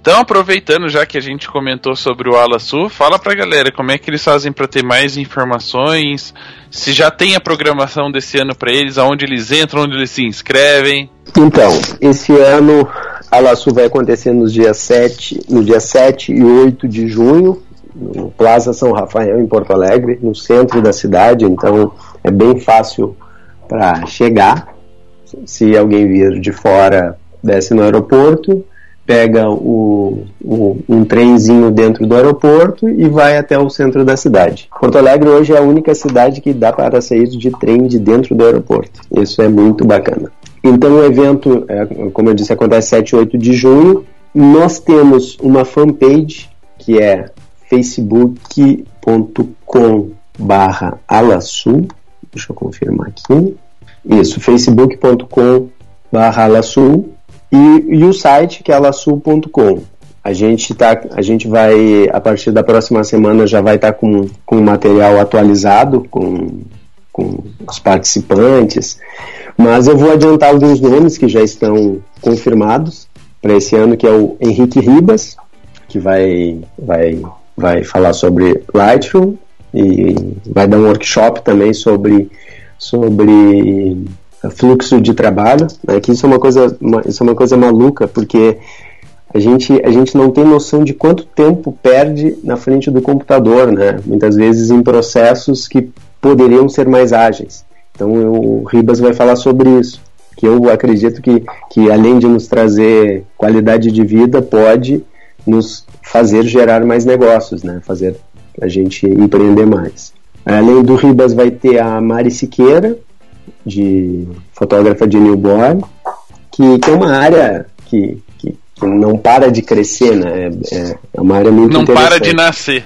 Então, aproveitando já que a gente comentou sobre o Ala Sul, fala pra galera como é que eles fazem para ter mais informações, se já tem a programação desse ano para eles, aonde eles entram, onde eles se inscrevem. Então, esse ano a vai acontecer nos dias 7, no dia 7 e 8 de junho, no Plaza São Rafael, em Porto Alegre, no centro da cidade, então é bem fácil para chegar. Se alguém vir de fora, desce no aeroporto, pega o, o, um trenzinho dentro do aeroporto e vai até o centro da cidade. Porto Alegre hoje é a única cidade que dá para sair de trem de dentro do aeroporto. Isso é muito bacana. Então o evento, é, como eu disse, acontece 7 e 8 de junho. Nós temos uma fanpage que é facebook.com barra alasul deixa eu confirmar aqui isso, facebook.com barra alasul e, e o site que é alasul.com. A gente tá, a gente vai a partir da próxima semana já vai estar tá com com material atualizado com com os participantes, mas eu vou adiantar alguns nomes que já estão confirmados para esse ano que é o Henrique Ribas, que vai vai vai falar sobre Lightroom e vai dar um workshop também sobre sobre fluxo de trabalho, né, que isso é uma coisa, uma, isso é uma coisa maluca, porque a gente, a gente não tem noção de quanto tempo perde na frente do computador, né? Muitas vezes em processos que poderiam ser mais ágeis. Então o Ribas vai falar sobre isso, que eu acredito que, que além de nos trazer qualidade de vida, pode nos fazer gerar mais negócios, né? Fazer a gente empreender mais. Além do Ribas vai ter a Mari Siqueira, de fotógrafa de newborn, que, que é uma área que, que, que, não para de crescer, né? É, é uma área muito Não para de nascer.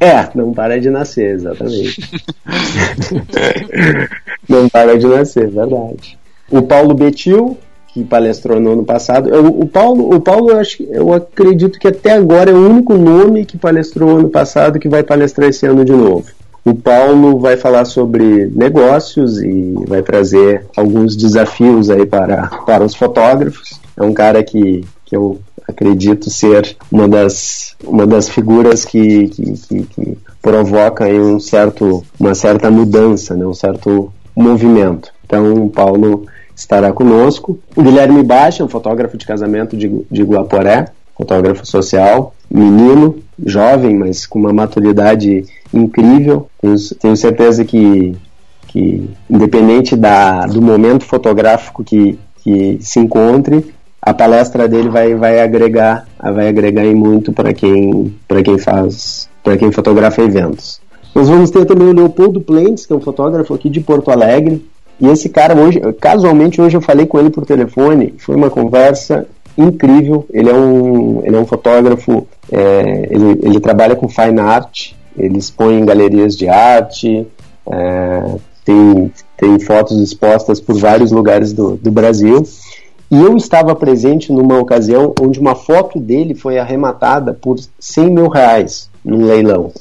É, não para de nascer, exatamente. [laughs] não para de nascer, verdade. O Paulo Betil, que palestrou no ano passado. Eu, o Paulo, o Paulo eu, acho, eu acredito que até agora é o único nome que palestrou ano passado que vai palestrar esse ano de novo. O Paulo vai falar sobre negócios e vai trazer alguns desafios aí para, para os fotógrafos. É um cara que, que eu acredito ser uma das, uma das figuras que, que, que, que provoca aí um certo, uma certa mudança, né? um certo movimento. Então, o Paulo estará conosco. O Guilherme Baixa, um fotógrafo de casamento de, de Guaporé, fotógrafo social, menino, jovem, mas com uma maturidade incrível. Tenho, tenho certeza que, que independente da, do momento fotográfico que, que se encontre, a palestra dele vai, vai agregar vai agregar em muito para quem para quem faz para quem fotografa eventos. Nós vamos ter também o Leopoldo Plentes, que é um fotógrafo aqui de Porto Alegre. E esse cara hoje, casualmente hoje eu falei com ele por telefone, foi uma conversa incrível. Ele é um, ele é um fotógrafo, é, ele, ele trabalha com fine art, ele expõe em galerias de arte, é, tem, tem fotos expostas por vários lugares do, do Brasil. E eu estava presente numa ocasião onde uma foto dele foi arrematada por 100 mil reais num leilão.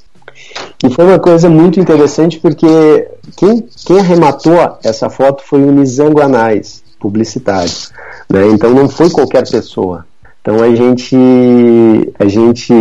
E foi uma coisa muito interessante porque quem, quem arrematou essa foto foi o Nizango Anais, publicitário. Né? Então não foi qualquer pessoa. Então a gente, a gente,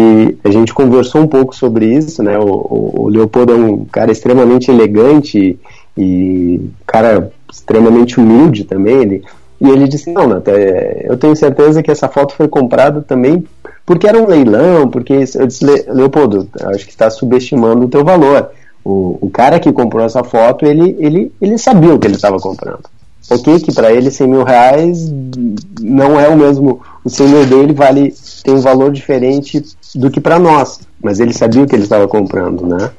a gente conversou um pouco sobre isso, né? O, o Leopoldo é um cara extremamente elegante e cara extremamente humilde também. Ele, e ele disse não, até eu tenho certeza que essa foto foi comprada também porque era um leilão, porque eu disse Leopoldo, acho que está subestimando o teu valor. O, o cara que comprou essa foto, ele, ele, ele sabia o que ele estava comprando ok que para ele 100 mil reais não é o mesmo, o 100 mil dele vale, tem um valor diferente do que para nós, mas ele sabia o que ele estava comprando, né?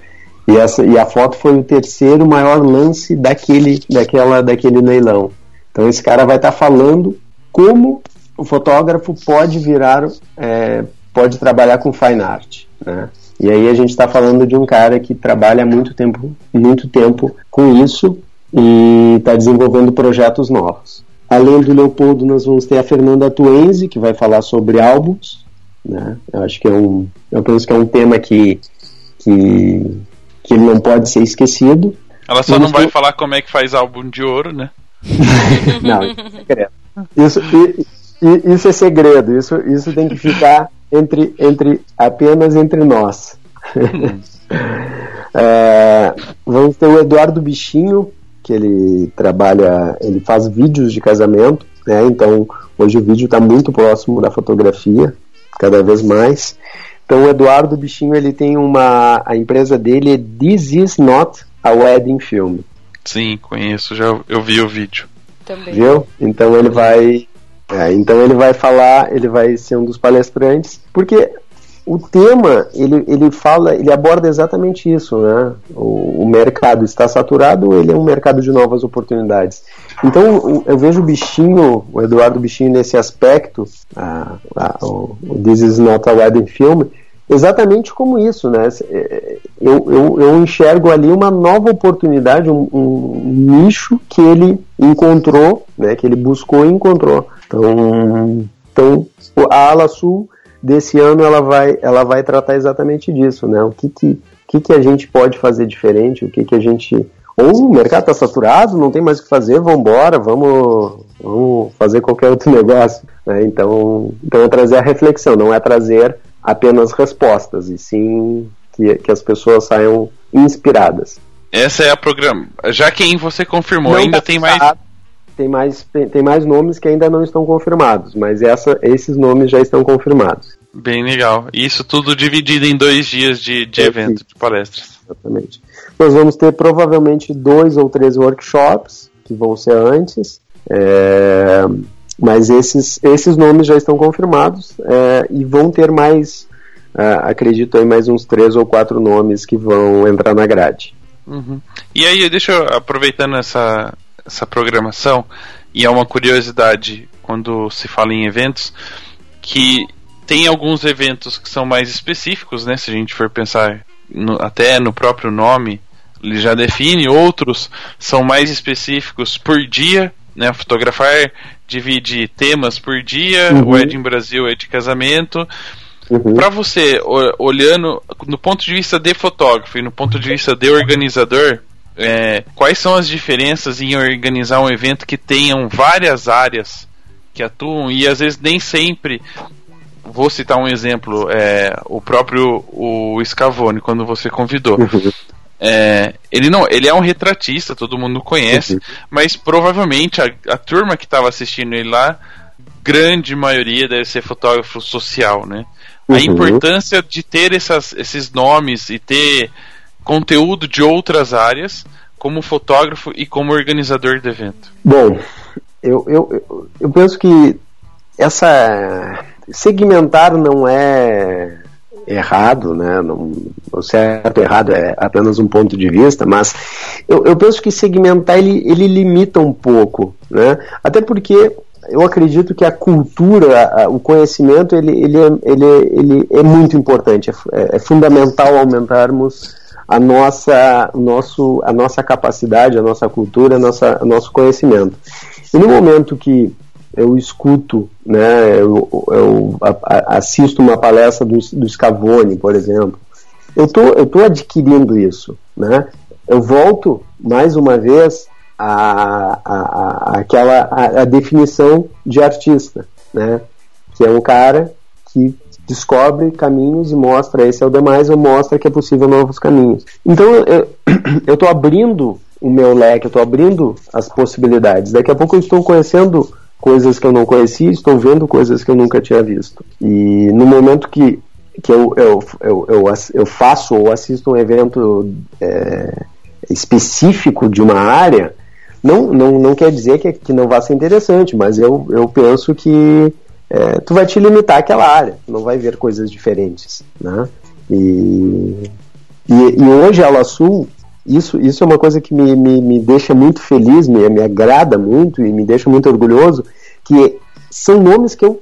E, essa, e a foto foi o terceiro maior lance daquele, daquela, daquele leilão. Então esse cara vai estar tá falando como o fotógrafo pode virar, é, pode trabalhar com fine art, né? E aí a gente está falando de um cara que trabalha muito tempo, muito tempo com isso e está desenvolvendo projetos novos. Além do Leopoldo, nós vamos ter a Fernanda Tuenzi, que vai falar sobre álbuns. Né? Eu acho que é um, eu penso que é um tema que, que, que ele não pode ser esquecido. Ela só vamos não vai ter... falar como é que faz álbum de ouro, né? [laughs] não, isso é segredo. Isso, isso é segredo. Isso, isso tem que ficar entre, entre apenas entre nós. [laughs] é, vamos ter o Eduardo Bichinho, que ele trabalha, ele faz vídeos de casamento, né? Então hoje o vídeo está muito próximo da fotografia, cada vez mais. Então o Eduardo Bichinho ele tem uma, a empresa dele é This Is Not a Wedding Film. Sim, conheço, já eu vi o vídeo. Também. Viu? Então ele vai, é, então ele vai falar, ele vai ser um dos palestrantes, porque o tema ele, ele fala, ele aborda exatamente isso, né? O, o, mercado está saturado, ele é um mercado de novas oportunidades. Então eu vejo o bichinho, o Eduardo Bichinho nesse aspecto, a, a, o This is not a wedding film, exatamente como isso, né? Eu, eu, eu enxergo ali uma nova oportunidade, um, um, nicho que ele encontrou, né? Que ele buscou e encontrou. Então, então a Ala Sul desse ano ela vai, ela vai tratar exatamente disso, né? O que que, que, que a gente pode fazer diferente, o que que a gente... Ou o mercado está saturado, não tem mais o que fazer, vamos embora, vamos, vamos fazer qualquer outro [laughs] negócio. Né? Então, então é trazer a reflexão, não é trazer apenas respostas, e sim que, que as pessoas saiam inspiradas. Essa é a programa. Já quem você confirmou, não ainda tá tem mais. Tem mais, tem, mais nomes que ainda não estão confirmados, mas essa, esses nomes já estão confirmados. Bem legal. Isso tudo dividido em dois dias de, de É, evento, sim. de palestras. Exatamente. Nós vamos ter provavelmente dois ou três workshops que vão ser antes, é, mas esses, esses nomes já estão confirmados é, e vão ter mais, é, acredito aí, mais uns três ou quatro nomes que vão entrar na grade. Uhum. E aí, deixa eu, aproveitando essa, essa programação, e é uma curiosidade quando se fala em eventos, que tem alguns eventos que são mais específicos, né? Se a gente for pensar no- até no próprio nome, ele já define, outros são mais específicos por dia, né? Fotografar divide temas por dia, Uhum. o em Brasil é de casamento, Uhum. Pra você, olhando no ponto de vista de fotógrafo e no ponto de vista de organizador, é, quais são as diferenças em organizar um evento que tenham várias áreas que atuam e às vezes nem sempre. Vou citar um exemplo, é, o próprio o Scavone, quando você convidou. Uhum. É, ele não, ele é um retratista, todo mundo conhece, Uhum. mas provavelmente a, a turma que estava assistindo ele lá, grande maioria deve ser fotógrafo social, né? A Uhum. importância de ter essas, esses nomes e ter conteúdo de outras áreas como fotógrafo e como organizador do evento. Bom, eu, eu, eu- penso que essa segmentar não é errado, né? Não, o certo errado é apenas um ponto de vista, mas eu, eu penso que segmentar ele, ele limita um pouco, né? Até porque eu acredito que a cultura, a- o conhecimento, ele, ele, é, ele, é- ele é muito importante, é- é fundamental aumentarmos a nossa, nosso, a nossa capacidade, a nossa cultura, a nossa, nosso conhecimento. E no momento que eu escuto, né, eu, eu assisto uma palestra do, do Scavone, por exemplo, eu tô, eu tô adquirindo isso, né? Eu volto mais uma vez a, a, aquela a definição de artista, né? Que é um cara que descobre caminhos e mostra esse é o demais ou mostra que é possível novos caminhos. Então eu [clears throat] estou abrindo o meu leque, eu estou abrindo as possibilidades. Daqui a pouco eu estou conhecendo coisas que eu não conhecia, estou vendo coisas que eu nunca tinha visto. E no momento que, que eu, eu, eu, eu, eu faço ou assisto um evento é, específico de uma área, não, não, não quer dizer que, que não vá ser interessante, mas eu, eu penso que é, tu vai te limitar àquela área, não vai ver coisas diferentes, né? E, e, e hoje a Sul, isso, isso é uma coisa que me, me, me deixa muito feliz, me, me agrada muito e me deixa muito orgulhoso, que são nomes que eu,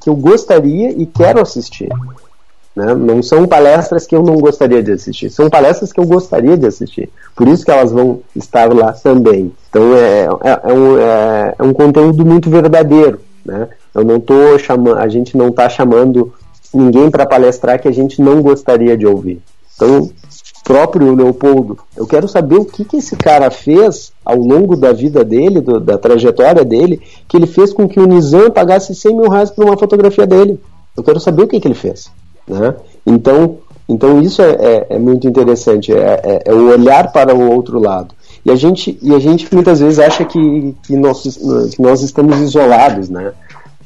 que eu gostaria e quero assistir. Né? Não são palestras que eu não gostaria de assistir, são palestras que eu gostaria de assistir. Por isso que elas vão estar lá também. Então é, é, é um, é, é um conteúdo muito verdadeiro. Né? Eu não tô chamando, a gente não está chamando ninguém para palestrar que a gente não gostaria de ouvir. Então, próprio Leopoldo, eu quero saber o que, que esse cara fez ao longo da vida dele, do- da trajetória dele, que ele fez com que o Nizam pagasse 100 mil reais por uma fotografia dele. Eu quero saber o que, que ele fez. Né? Então, então isso é, é- é muito interessante, é, é- é o olhar para o outro lado. E a gente, e a gente muitas vezes acha que, que, nós, que nós estamos isolados, né?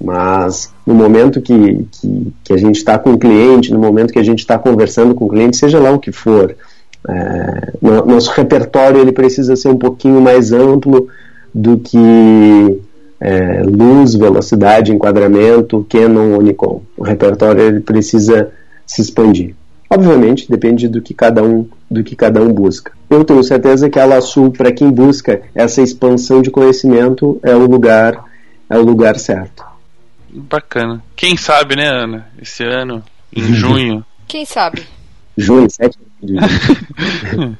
Mas no momento que, que, que a gente está com o cliente, no momento que a gente está conversando com o cliente, seja lá o que for, é, no- nosso repertório ele precisa ser um pouquinho mais amplo do que é, luz, velocidade, enquadramento, Canon ou Nikon. O repertório ele precisa se expandir. Obviamente, depende do que cada um do que cada um busca. Eu tenho certeza que a Laçu, para quem busca essa expansão de conhecimento, é o lugar é o lugar certo. Bacana. Quem sabe, né, Ana? Esse ano, em junho. Quem sabe? Junho, 7 de [laughs]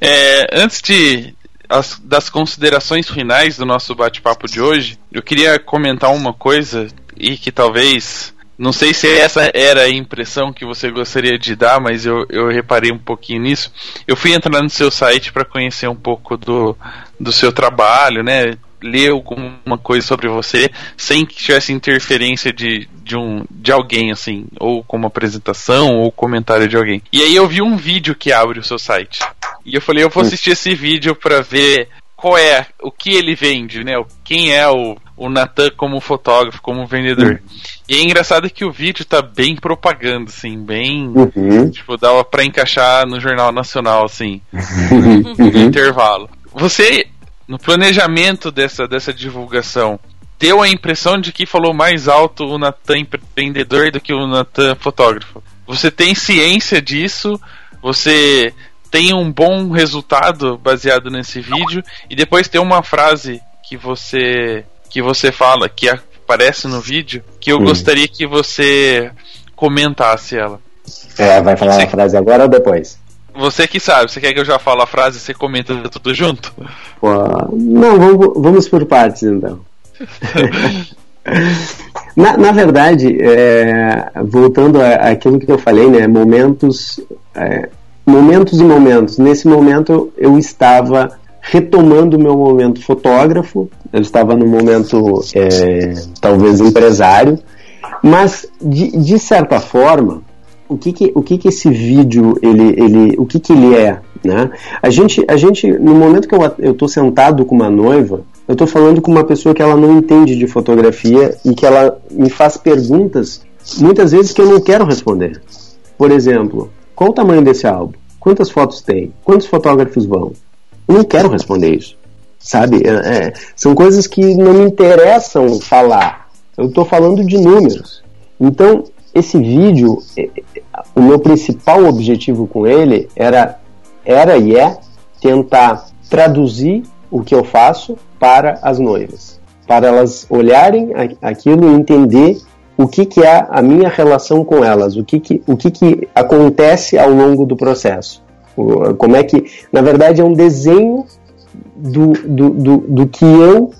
É, antes de as- das considerações finais do nosso bate-papo de hoje, eu queria comentar uma coisa e que talvez. Não sei se essa era a impressão que você gostaria de dar, mas eu, eu reparei um pouquinho nisso. Eu fui entrar no seu site para conhecer um pouco do, do seu trabalho, né? Ler alguma coisa sobre você, sem que tivesse interferência de, de, um, de alguém, assim, ou como apresentação, ou comentário de alguém. E aí eu vi um vídeo que abre o seu site. E eu falei, eu vou assistir esse vídeo pra ver qual é o que ele vende, né? Quem é o, o Natan como fotógrafo, como vendedor. E é engraçado que o vídeo tá bem propaganda, assim, bem. Uhum. Tipo, dava pra encaixar no Jornal Nacional, assim, no intervalo. Você, no planejamento dessa, dessa divulgação, deu a impressão de que falou mais alto o Natan empreendedor do que o Natan fotógrafo. Você tem ciência disso? Você tem um bom resultado baseado nesse vídeo e depois tem uma frase que você que você fala que aparece no vídeo que eu Hum. gostaria que você comentasse ela. É, vai falar Sim. a frase agora ou depois? Você que sabe, você quer que eu já fale a frase e você comenta tudo junto? Pô, não, vamos, vamos por partes então. [laughs] na, na verdade, é, voltando a- àquilo que eu falei, né, momentos, é, momentos e momentos. Nesse momento eu estava retomando o meu momento fotógrafo, eu estava no momento é, talvez empresário, mas de, de certa forma o que que, o que que esse vídeo ele, ele o que que ele é né? A gente a gente no momento que eu eu tô sentado com uma noiva eu tô falando com uma pessoa que ela não entende de fotografia e que ela me faz perguntas muitas vezes que eu não quero responder. Por exemplo qual o tamanho desse álbum? Quantas fotos tem? Quantos fotógrafos vão? Eu não quero responder isso sabe? É, é, são coisas que não me interessam falar. Eu estou falando de números. Então esse vídeo é, o meu principal objetivo com ele era, era e é tentar traduzir o que eu faço para as noivas, para elas olharem aquilo e entender o que, que é a minha relação com elas, o que, que, o que, que acontece ao longo do processo. Como é que, na verdade, é um desenho do, do, do, do que eu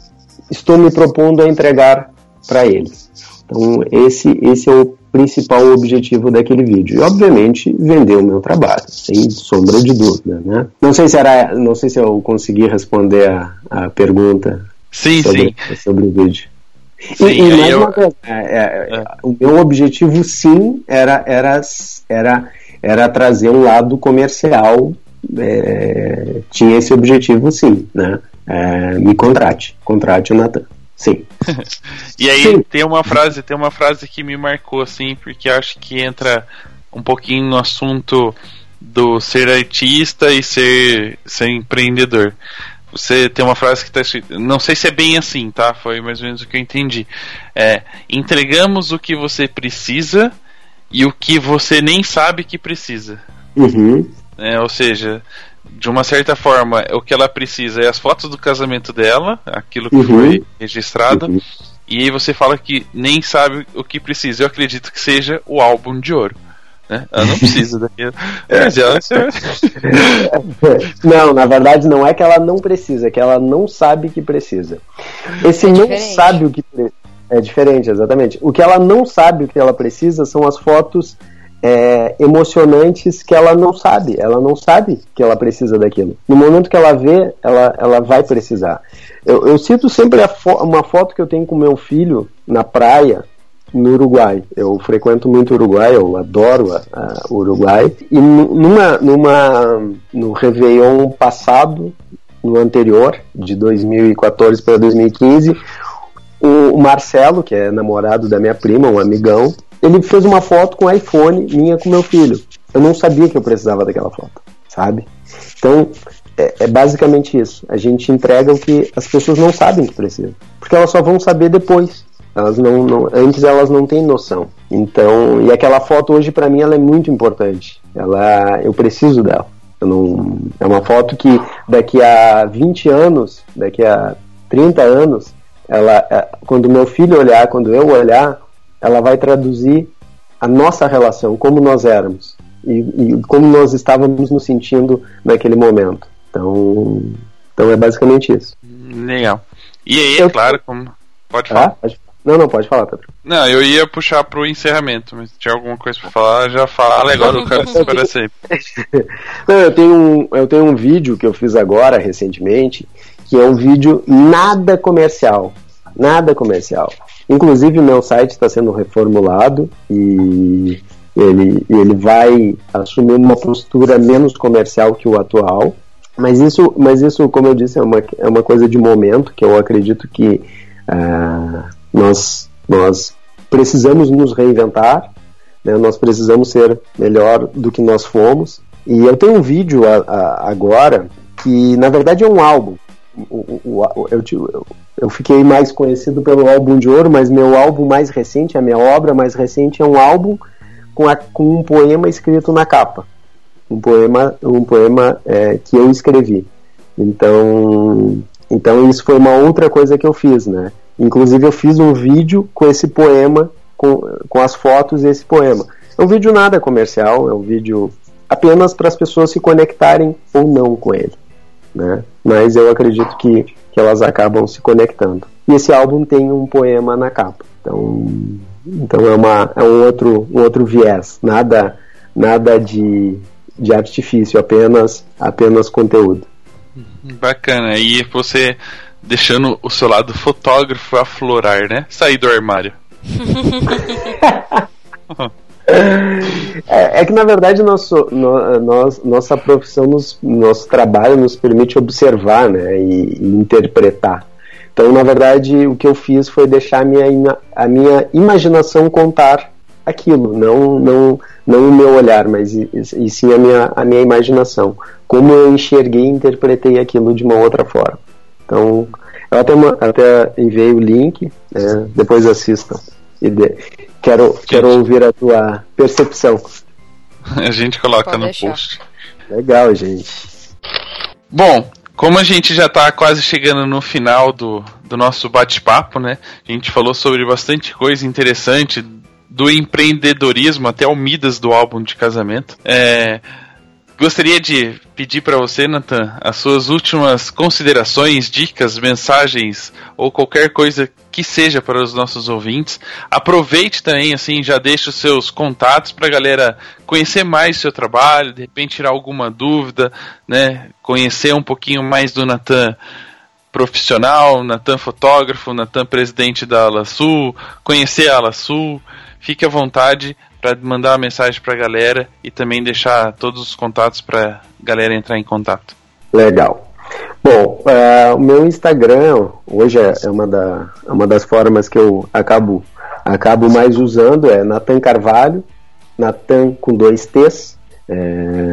estou me propondo a entregar para eles. Então, esse, esse é o principal objetivo daquele vídeo. E, obviamente, vender o meu trabalho, sem sombra de dúvida, né? Não sei se era, não sei se eu consegui responder a, a pergunta Sim, sobre, sim. sobre o vídeo. Sim, e, e mais eu- uma é, é, É. o meu objetivo sim era, era, era, era trazer um lado comercial. é, tinha esse objetivo sim, né? É, me contrate, contrate o Natan. Sim. [laughs] E aí Sim. tem uma frase, tem uma frase que me marcou assim, porque acho que entra um pouquinho no assunto do ser artista e ser, ser empreendedor. Você tem uma frase que está escrita, não sei se é bem assim, tá? Foi mais ou menos o que eu entendi. É, entregamos o que você precisa e o que você nem sabe que precisa. Uhum. né? Ou seja, de uma certa forma, o que ela precisa é as fotos do casamento dela, aquilo que Uhum. foi registrado, Uhum. e aí você fala que nem sabe o que precisa. Eu acredito que seja o álbum de ouro. Né? Ela não precisa daquilo. Mas [laughs] ela, [laughs] Não, na verdade não é que ela não precisa, é que ela não sabe que precisa. Esse É não sabe o que pre- é diferente, exatamente. O que ela não sabe o que ela precisa são as fotos é, emocionantes que ela não sabe. Ela não sabe que ela precisa daquilo. No momento que ela vê, ela, ela vai precisar. Eu, eu cito sempre a fo- uma foto que eu tenho com meu filho na praia, no Uruguai. Eu frequento muito o Uruguai, eu adoro a- a- o Uruguai. E nu- numa, numa, no Réveillon passado, no anterior, de 2014 para 2015, o, o Marcelo, que é namorado da minha prima, um amigão, ele fez uma foto com iPhone minha com meu filho. Eu não sabia que eu precisava daquela foto, sabe? Então, é, é basicamente isso. A gente entrega o que as pessoas não sabem que precisam. Porque elas só vão saber depois. Elas não, não- antes elas não têm noção. Então, e aquela foto hoje para mim ela é muito importante. Ela, eu preciso dela. Eu não, é uma foto que daqui a 20 anos, daqui a 30 anos, ela, é, quando meu filho olhar, quando eu olhar, ela vai traduzir a nossa relação, como nós éramos e, e como nós estávamos nos sentindo naquele momento. Então, então é basicamente isso. legal. E aí, Eu- é claro, como. Pode Tá? falar. Pode- Não, não, pode falar, Pedro. Não, eu ia puxar pro encerramento, mas se tinha alguma coisa pra falar, já fala agora, o cara se espera sempre. Não, eu tenho, um, eu tenho um vídeo que eu fiz agora, recentemente, que é um vídeo nada comercial. Nada comercial. Inclusive, meu site está sendo reformulado e ele, ele vai assumir uma postura menos comercial que o atual. Mas isso, mas isso, como eu disse, é uma, é uma coisa de momento que eu acredito que uh, nós, nós precisamos nos reinventar, né? nós precisamos ser melhor do que nós fomos. E eu tenho um vídeo a, a, agora que, na verdade, é um álbum. O, o, o, eu, eu, eu fiquei mais conhecido pelo álbum de ouro, mas meu álbum mais recente, a minha obra mais recente, é um álbum com, a, com um poema escrito na capa um poema, um poema é, que eu escrevi. Então, então isso foi uma outra coisa que eu fiz, né? Inclusive eu fiz um vídeo com esse poema, com, com as fotos desse poema. É um vídeo nada comercial, é um vídeo apenas para as pessoas se conectarem ou não com ele, né? Mas eu acredito que, que elas acabam se conectando. E esse álbum tem um poema na capa. Então, então é, uma, é um outro, um outro viés. Nada, nada de de artifício, apenas, apenas conteúdo. Bacana. E você deixando o seu lado fotógrafo aflorar, né? Sair do armário. [laughs] é, é, que na verdade nosso, no, nós, nossa profissão, nos, nosso trabalho nos permite observar né, e, e, interpretar. Então, na verdade, o que eu fiz foi deixar a minha, a minha imaginação contar aquilo, não, não, não o meu olhar, mas e, e, sim a minha, a minha imaginação. Como eu enxerguei e interpretei aquilo de uma outra forma. Então, eu até, até enviei o link, né, depois assistam. E de, quero, quero ouvir a tua percepção. [laughs] A gente coloca Pode no deixar. post. Legal, gente. Bom, como a gente já está quase chegando no final do, do nosso bate-papo, né? A gente falou sobre bastante coisa interessante, do empreendedorismo até o Midas do álbum de casamento. É, gostaria de pedir para você, Nathan, as suas últimas considerações, dicas, mensagens ou qualquer coisa que seja para os nossos ouvintes. Aproveite também, assim, já deixe os seus contatos para a galera conhecer mais o seu trabalho, de repente tirar alguma dúvida, né? Conhecer um pouquinho mais do Nathan profissional, Natan fotógrafo, Natan presidente da Ala Sul, conhecer a Ala Sul fique à vontade para mandar mensagem para a galera e também deixar todos os contatos para galera entrar em contato. Legal. Bom, uh, o meu Instagram hoje é, é uma, da, é uma das formas que eu acabo, acabo mais usando, é Natan Carvalho, Natan com dois T's. É,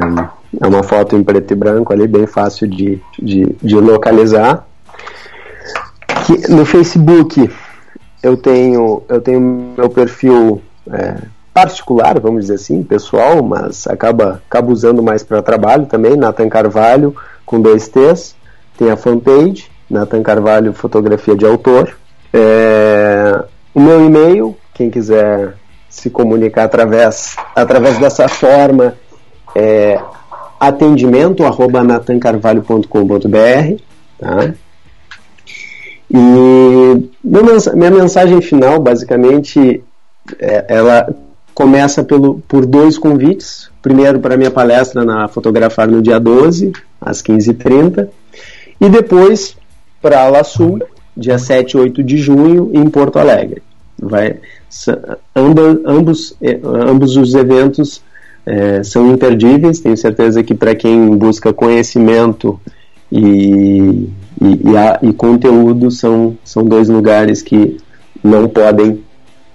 é uma foto em preto e branco ali, bem fácil de, de, de localizar. Que, no Facebook eu tenho eu tenho meu perfil é, particular, vamos dizer assim, pessoal, mas acaba, acaba usando mais para trabalho também, Nathan Carvalho, com dois T's. Tem a fanpage, Nathan Carvalho Fotografia de Autor. É, o meu e-mail, quem quiser se comunicar através, através dessa forma, é atendimento arroba natancarvalho.com.br tá? E minha mensagem final, basicamente, é, ela começa pelo, por dois convites. Primeiro para minha palestra na Fotografar no dia 12, às 15h30. E depois para a La Sul, dia 7 e 8 de junho, em Porto Alegre. Vai, ambos, ambos, é, ambos os eventos é, são imperdíveis. Tenho certeza que para quem busca conhecimento e e, e, a, e conteúdo são, são dois lugares que não podem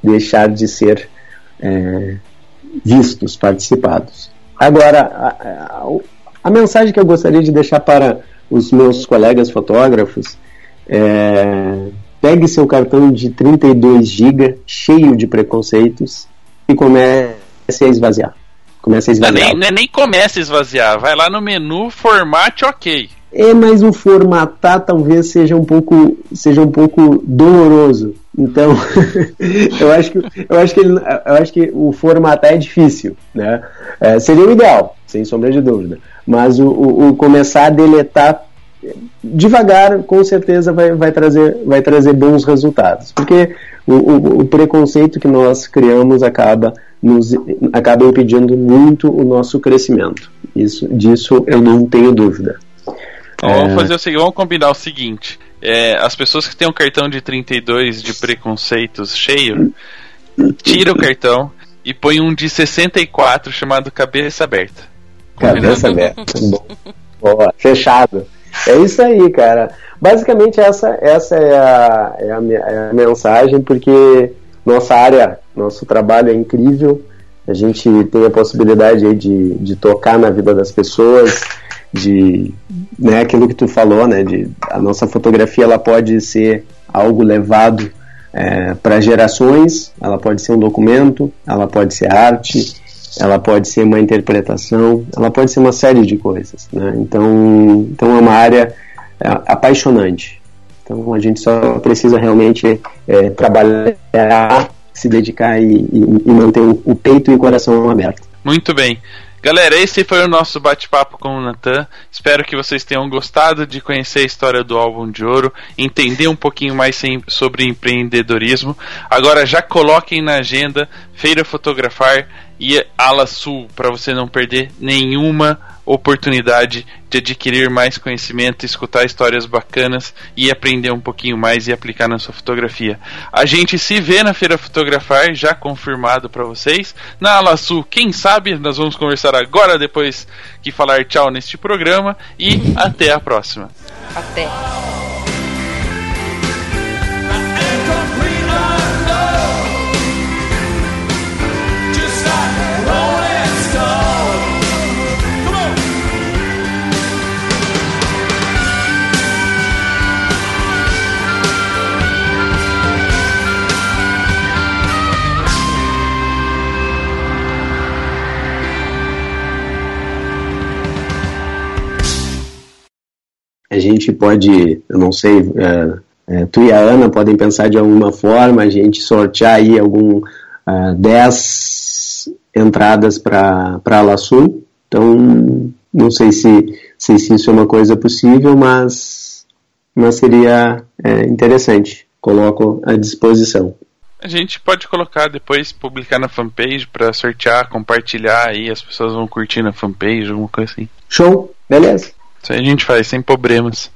deixar de ser é, vistos, participados. Agora, a, a, a, mensagem que eu gostaria de deixar para os meus colegas fotógrafos é: pegue seu cartão de 32 GB cheio de preconceitos e comece a esvaziar. Comece a esvaziar. Não, nem, nem comece a esvaziar, vai lá no menu, formate ok é, mas o formatar talvez seja um pouco, seja um pouco doloroso. Então, [laughs] eu acho que eu acho que ele, eu acho que o formatar é difícil, né? É, seria o ideal, sem sombra de dúvida. Mas o, o, o, começar a deletar devagar, com certeza vai, vai trazer vai trazer bons resultados, porque o, o, preconceito que nós criamos acaba nos acaba impedindo muito o nosso crescimento. Isso disso eu não tenho dúvida. Vamos é. fazer o seguinte, vamos combinar o seguinte. É, as pessoas que têm um cartão de 32 de preconceitos cheio, tira o cartão e põe um de 64 chamado cabeça aberta. Cabeça aberta. Boa, fechado. É isso aí, cara. Basicamente essa, essa é, a, é, a, é a mensagem, porque nossa área, nosso trabalho é incrível. A gente tem a possibilidade de, de tocar na vida das pessoas, de né, aquilo que tu falou, né, de a nossa fotografia ela pode ser algo levado é, para gerações, ela pode ser um documento, ela pode ser arte, ela pode ser uma interpretação, ela pode ser uma série de coisas, né? Então, então é uma área é, apaixonante. Então a gente só precisa realmente é, trabalhar, se dedicar e, e, e manter o, peito e o coração aberto. Muito bem. Galera, esse foi o nosso bate-papo com o Nathan. Espero que vocês tenham gostado de conhecer a história do álbum de ouro, entender um pouquinho mais sobre empreendedorismo. Agora já coloquem na agenda Feira Fotografar e Ala Sul para você não perder nenhuma oportunidade de adquirir mais conhecimento, escutar histórias bacanas e aprender um pouquinho mais e aplicar na sua fotografia. A gente se vê na Feira Fotografar, já confirmado para vocês. Na Alaçu, quem sabe, nós vamos conversar agora depois que falar tchau neste programa e até a próxima. Até. A gente pode, eu não sei, é, é, tu e a Ana podem pensar de alguma forma, a gente sortear aí algum uh, 10 entradas para a Laçu. Então, não sei se, se, se, isso é uma coisa possível, mas, mas seria é, interessante. Coloco à disposição. A gente pode colocar depois, publicar na fanpage para sortear, compartilhar aí, as pessoas vão curtir na fanpage, alguma coisa assim. Show, beleza. Isso aí a gente faz sem problemas.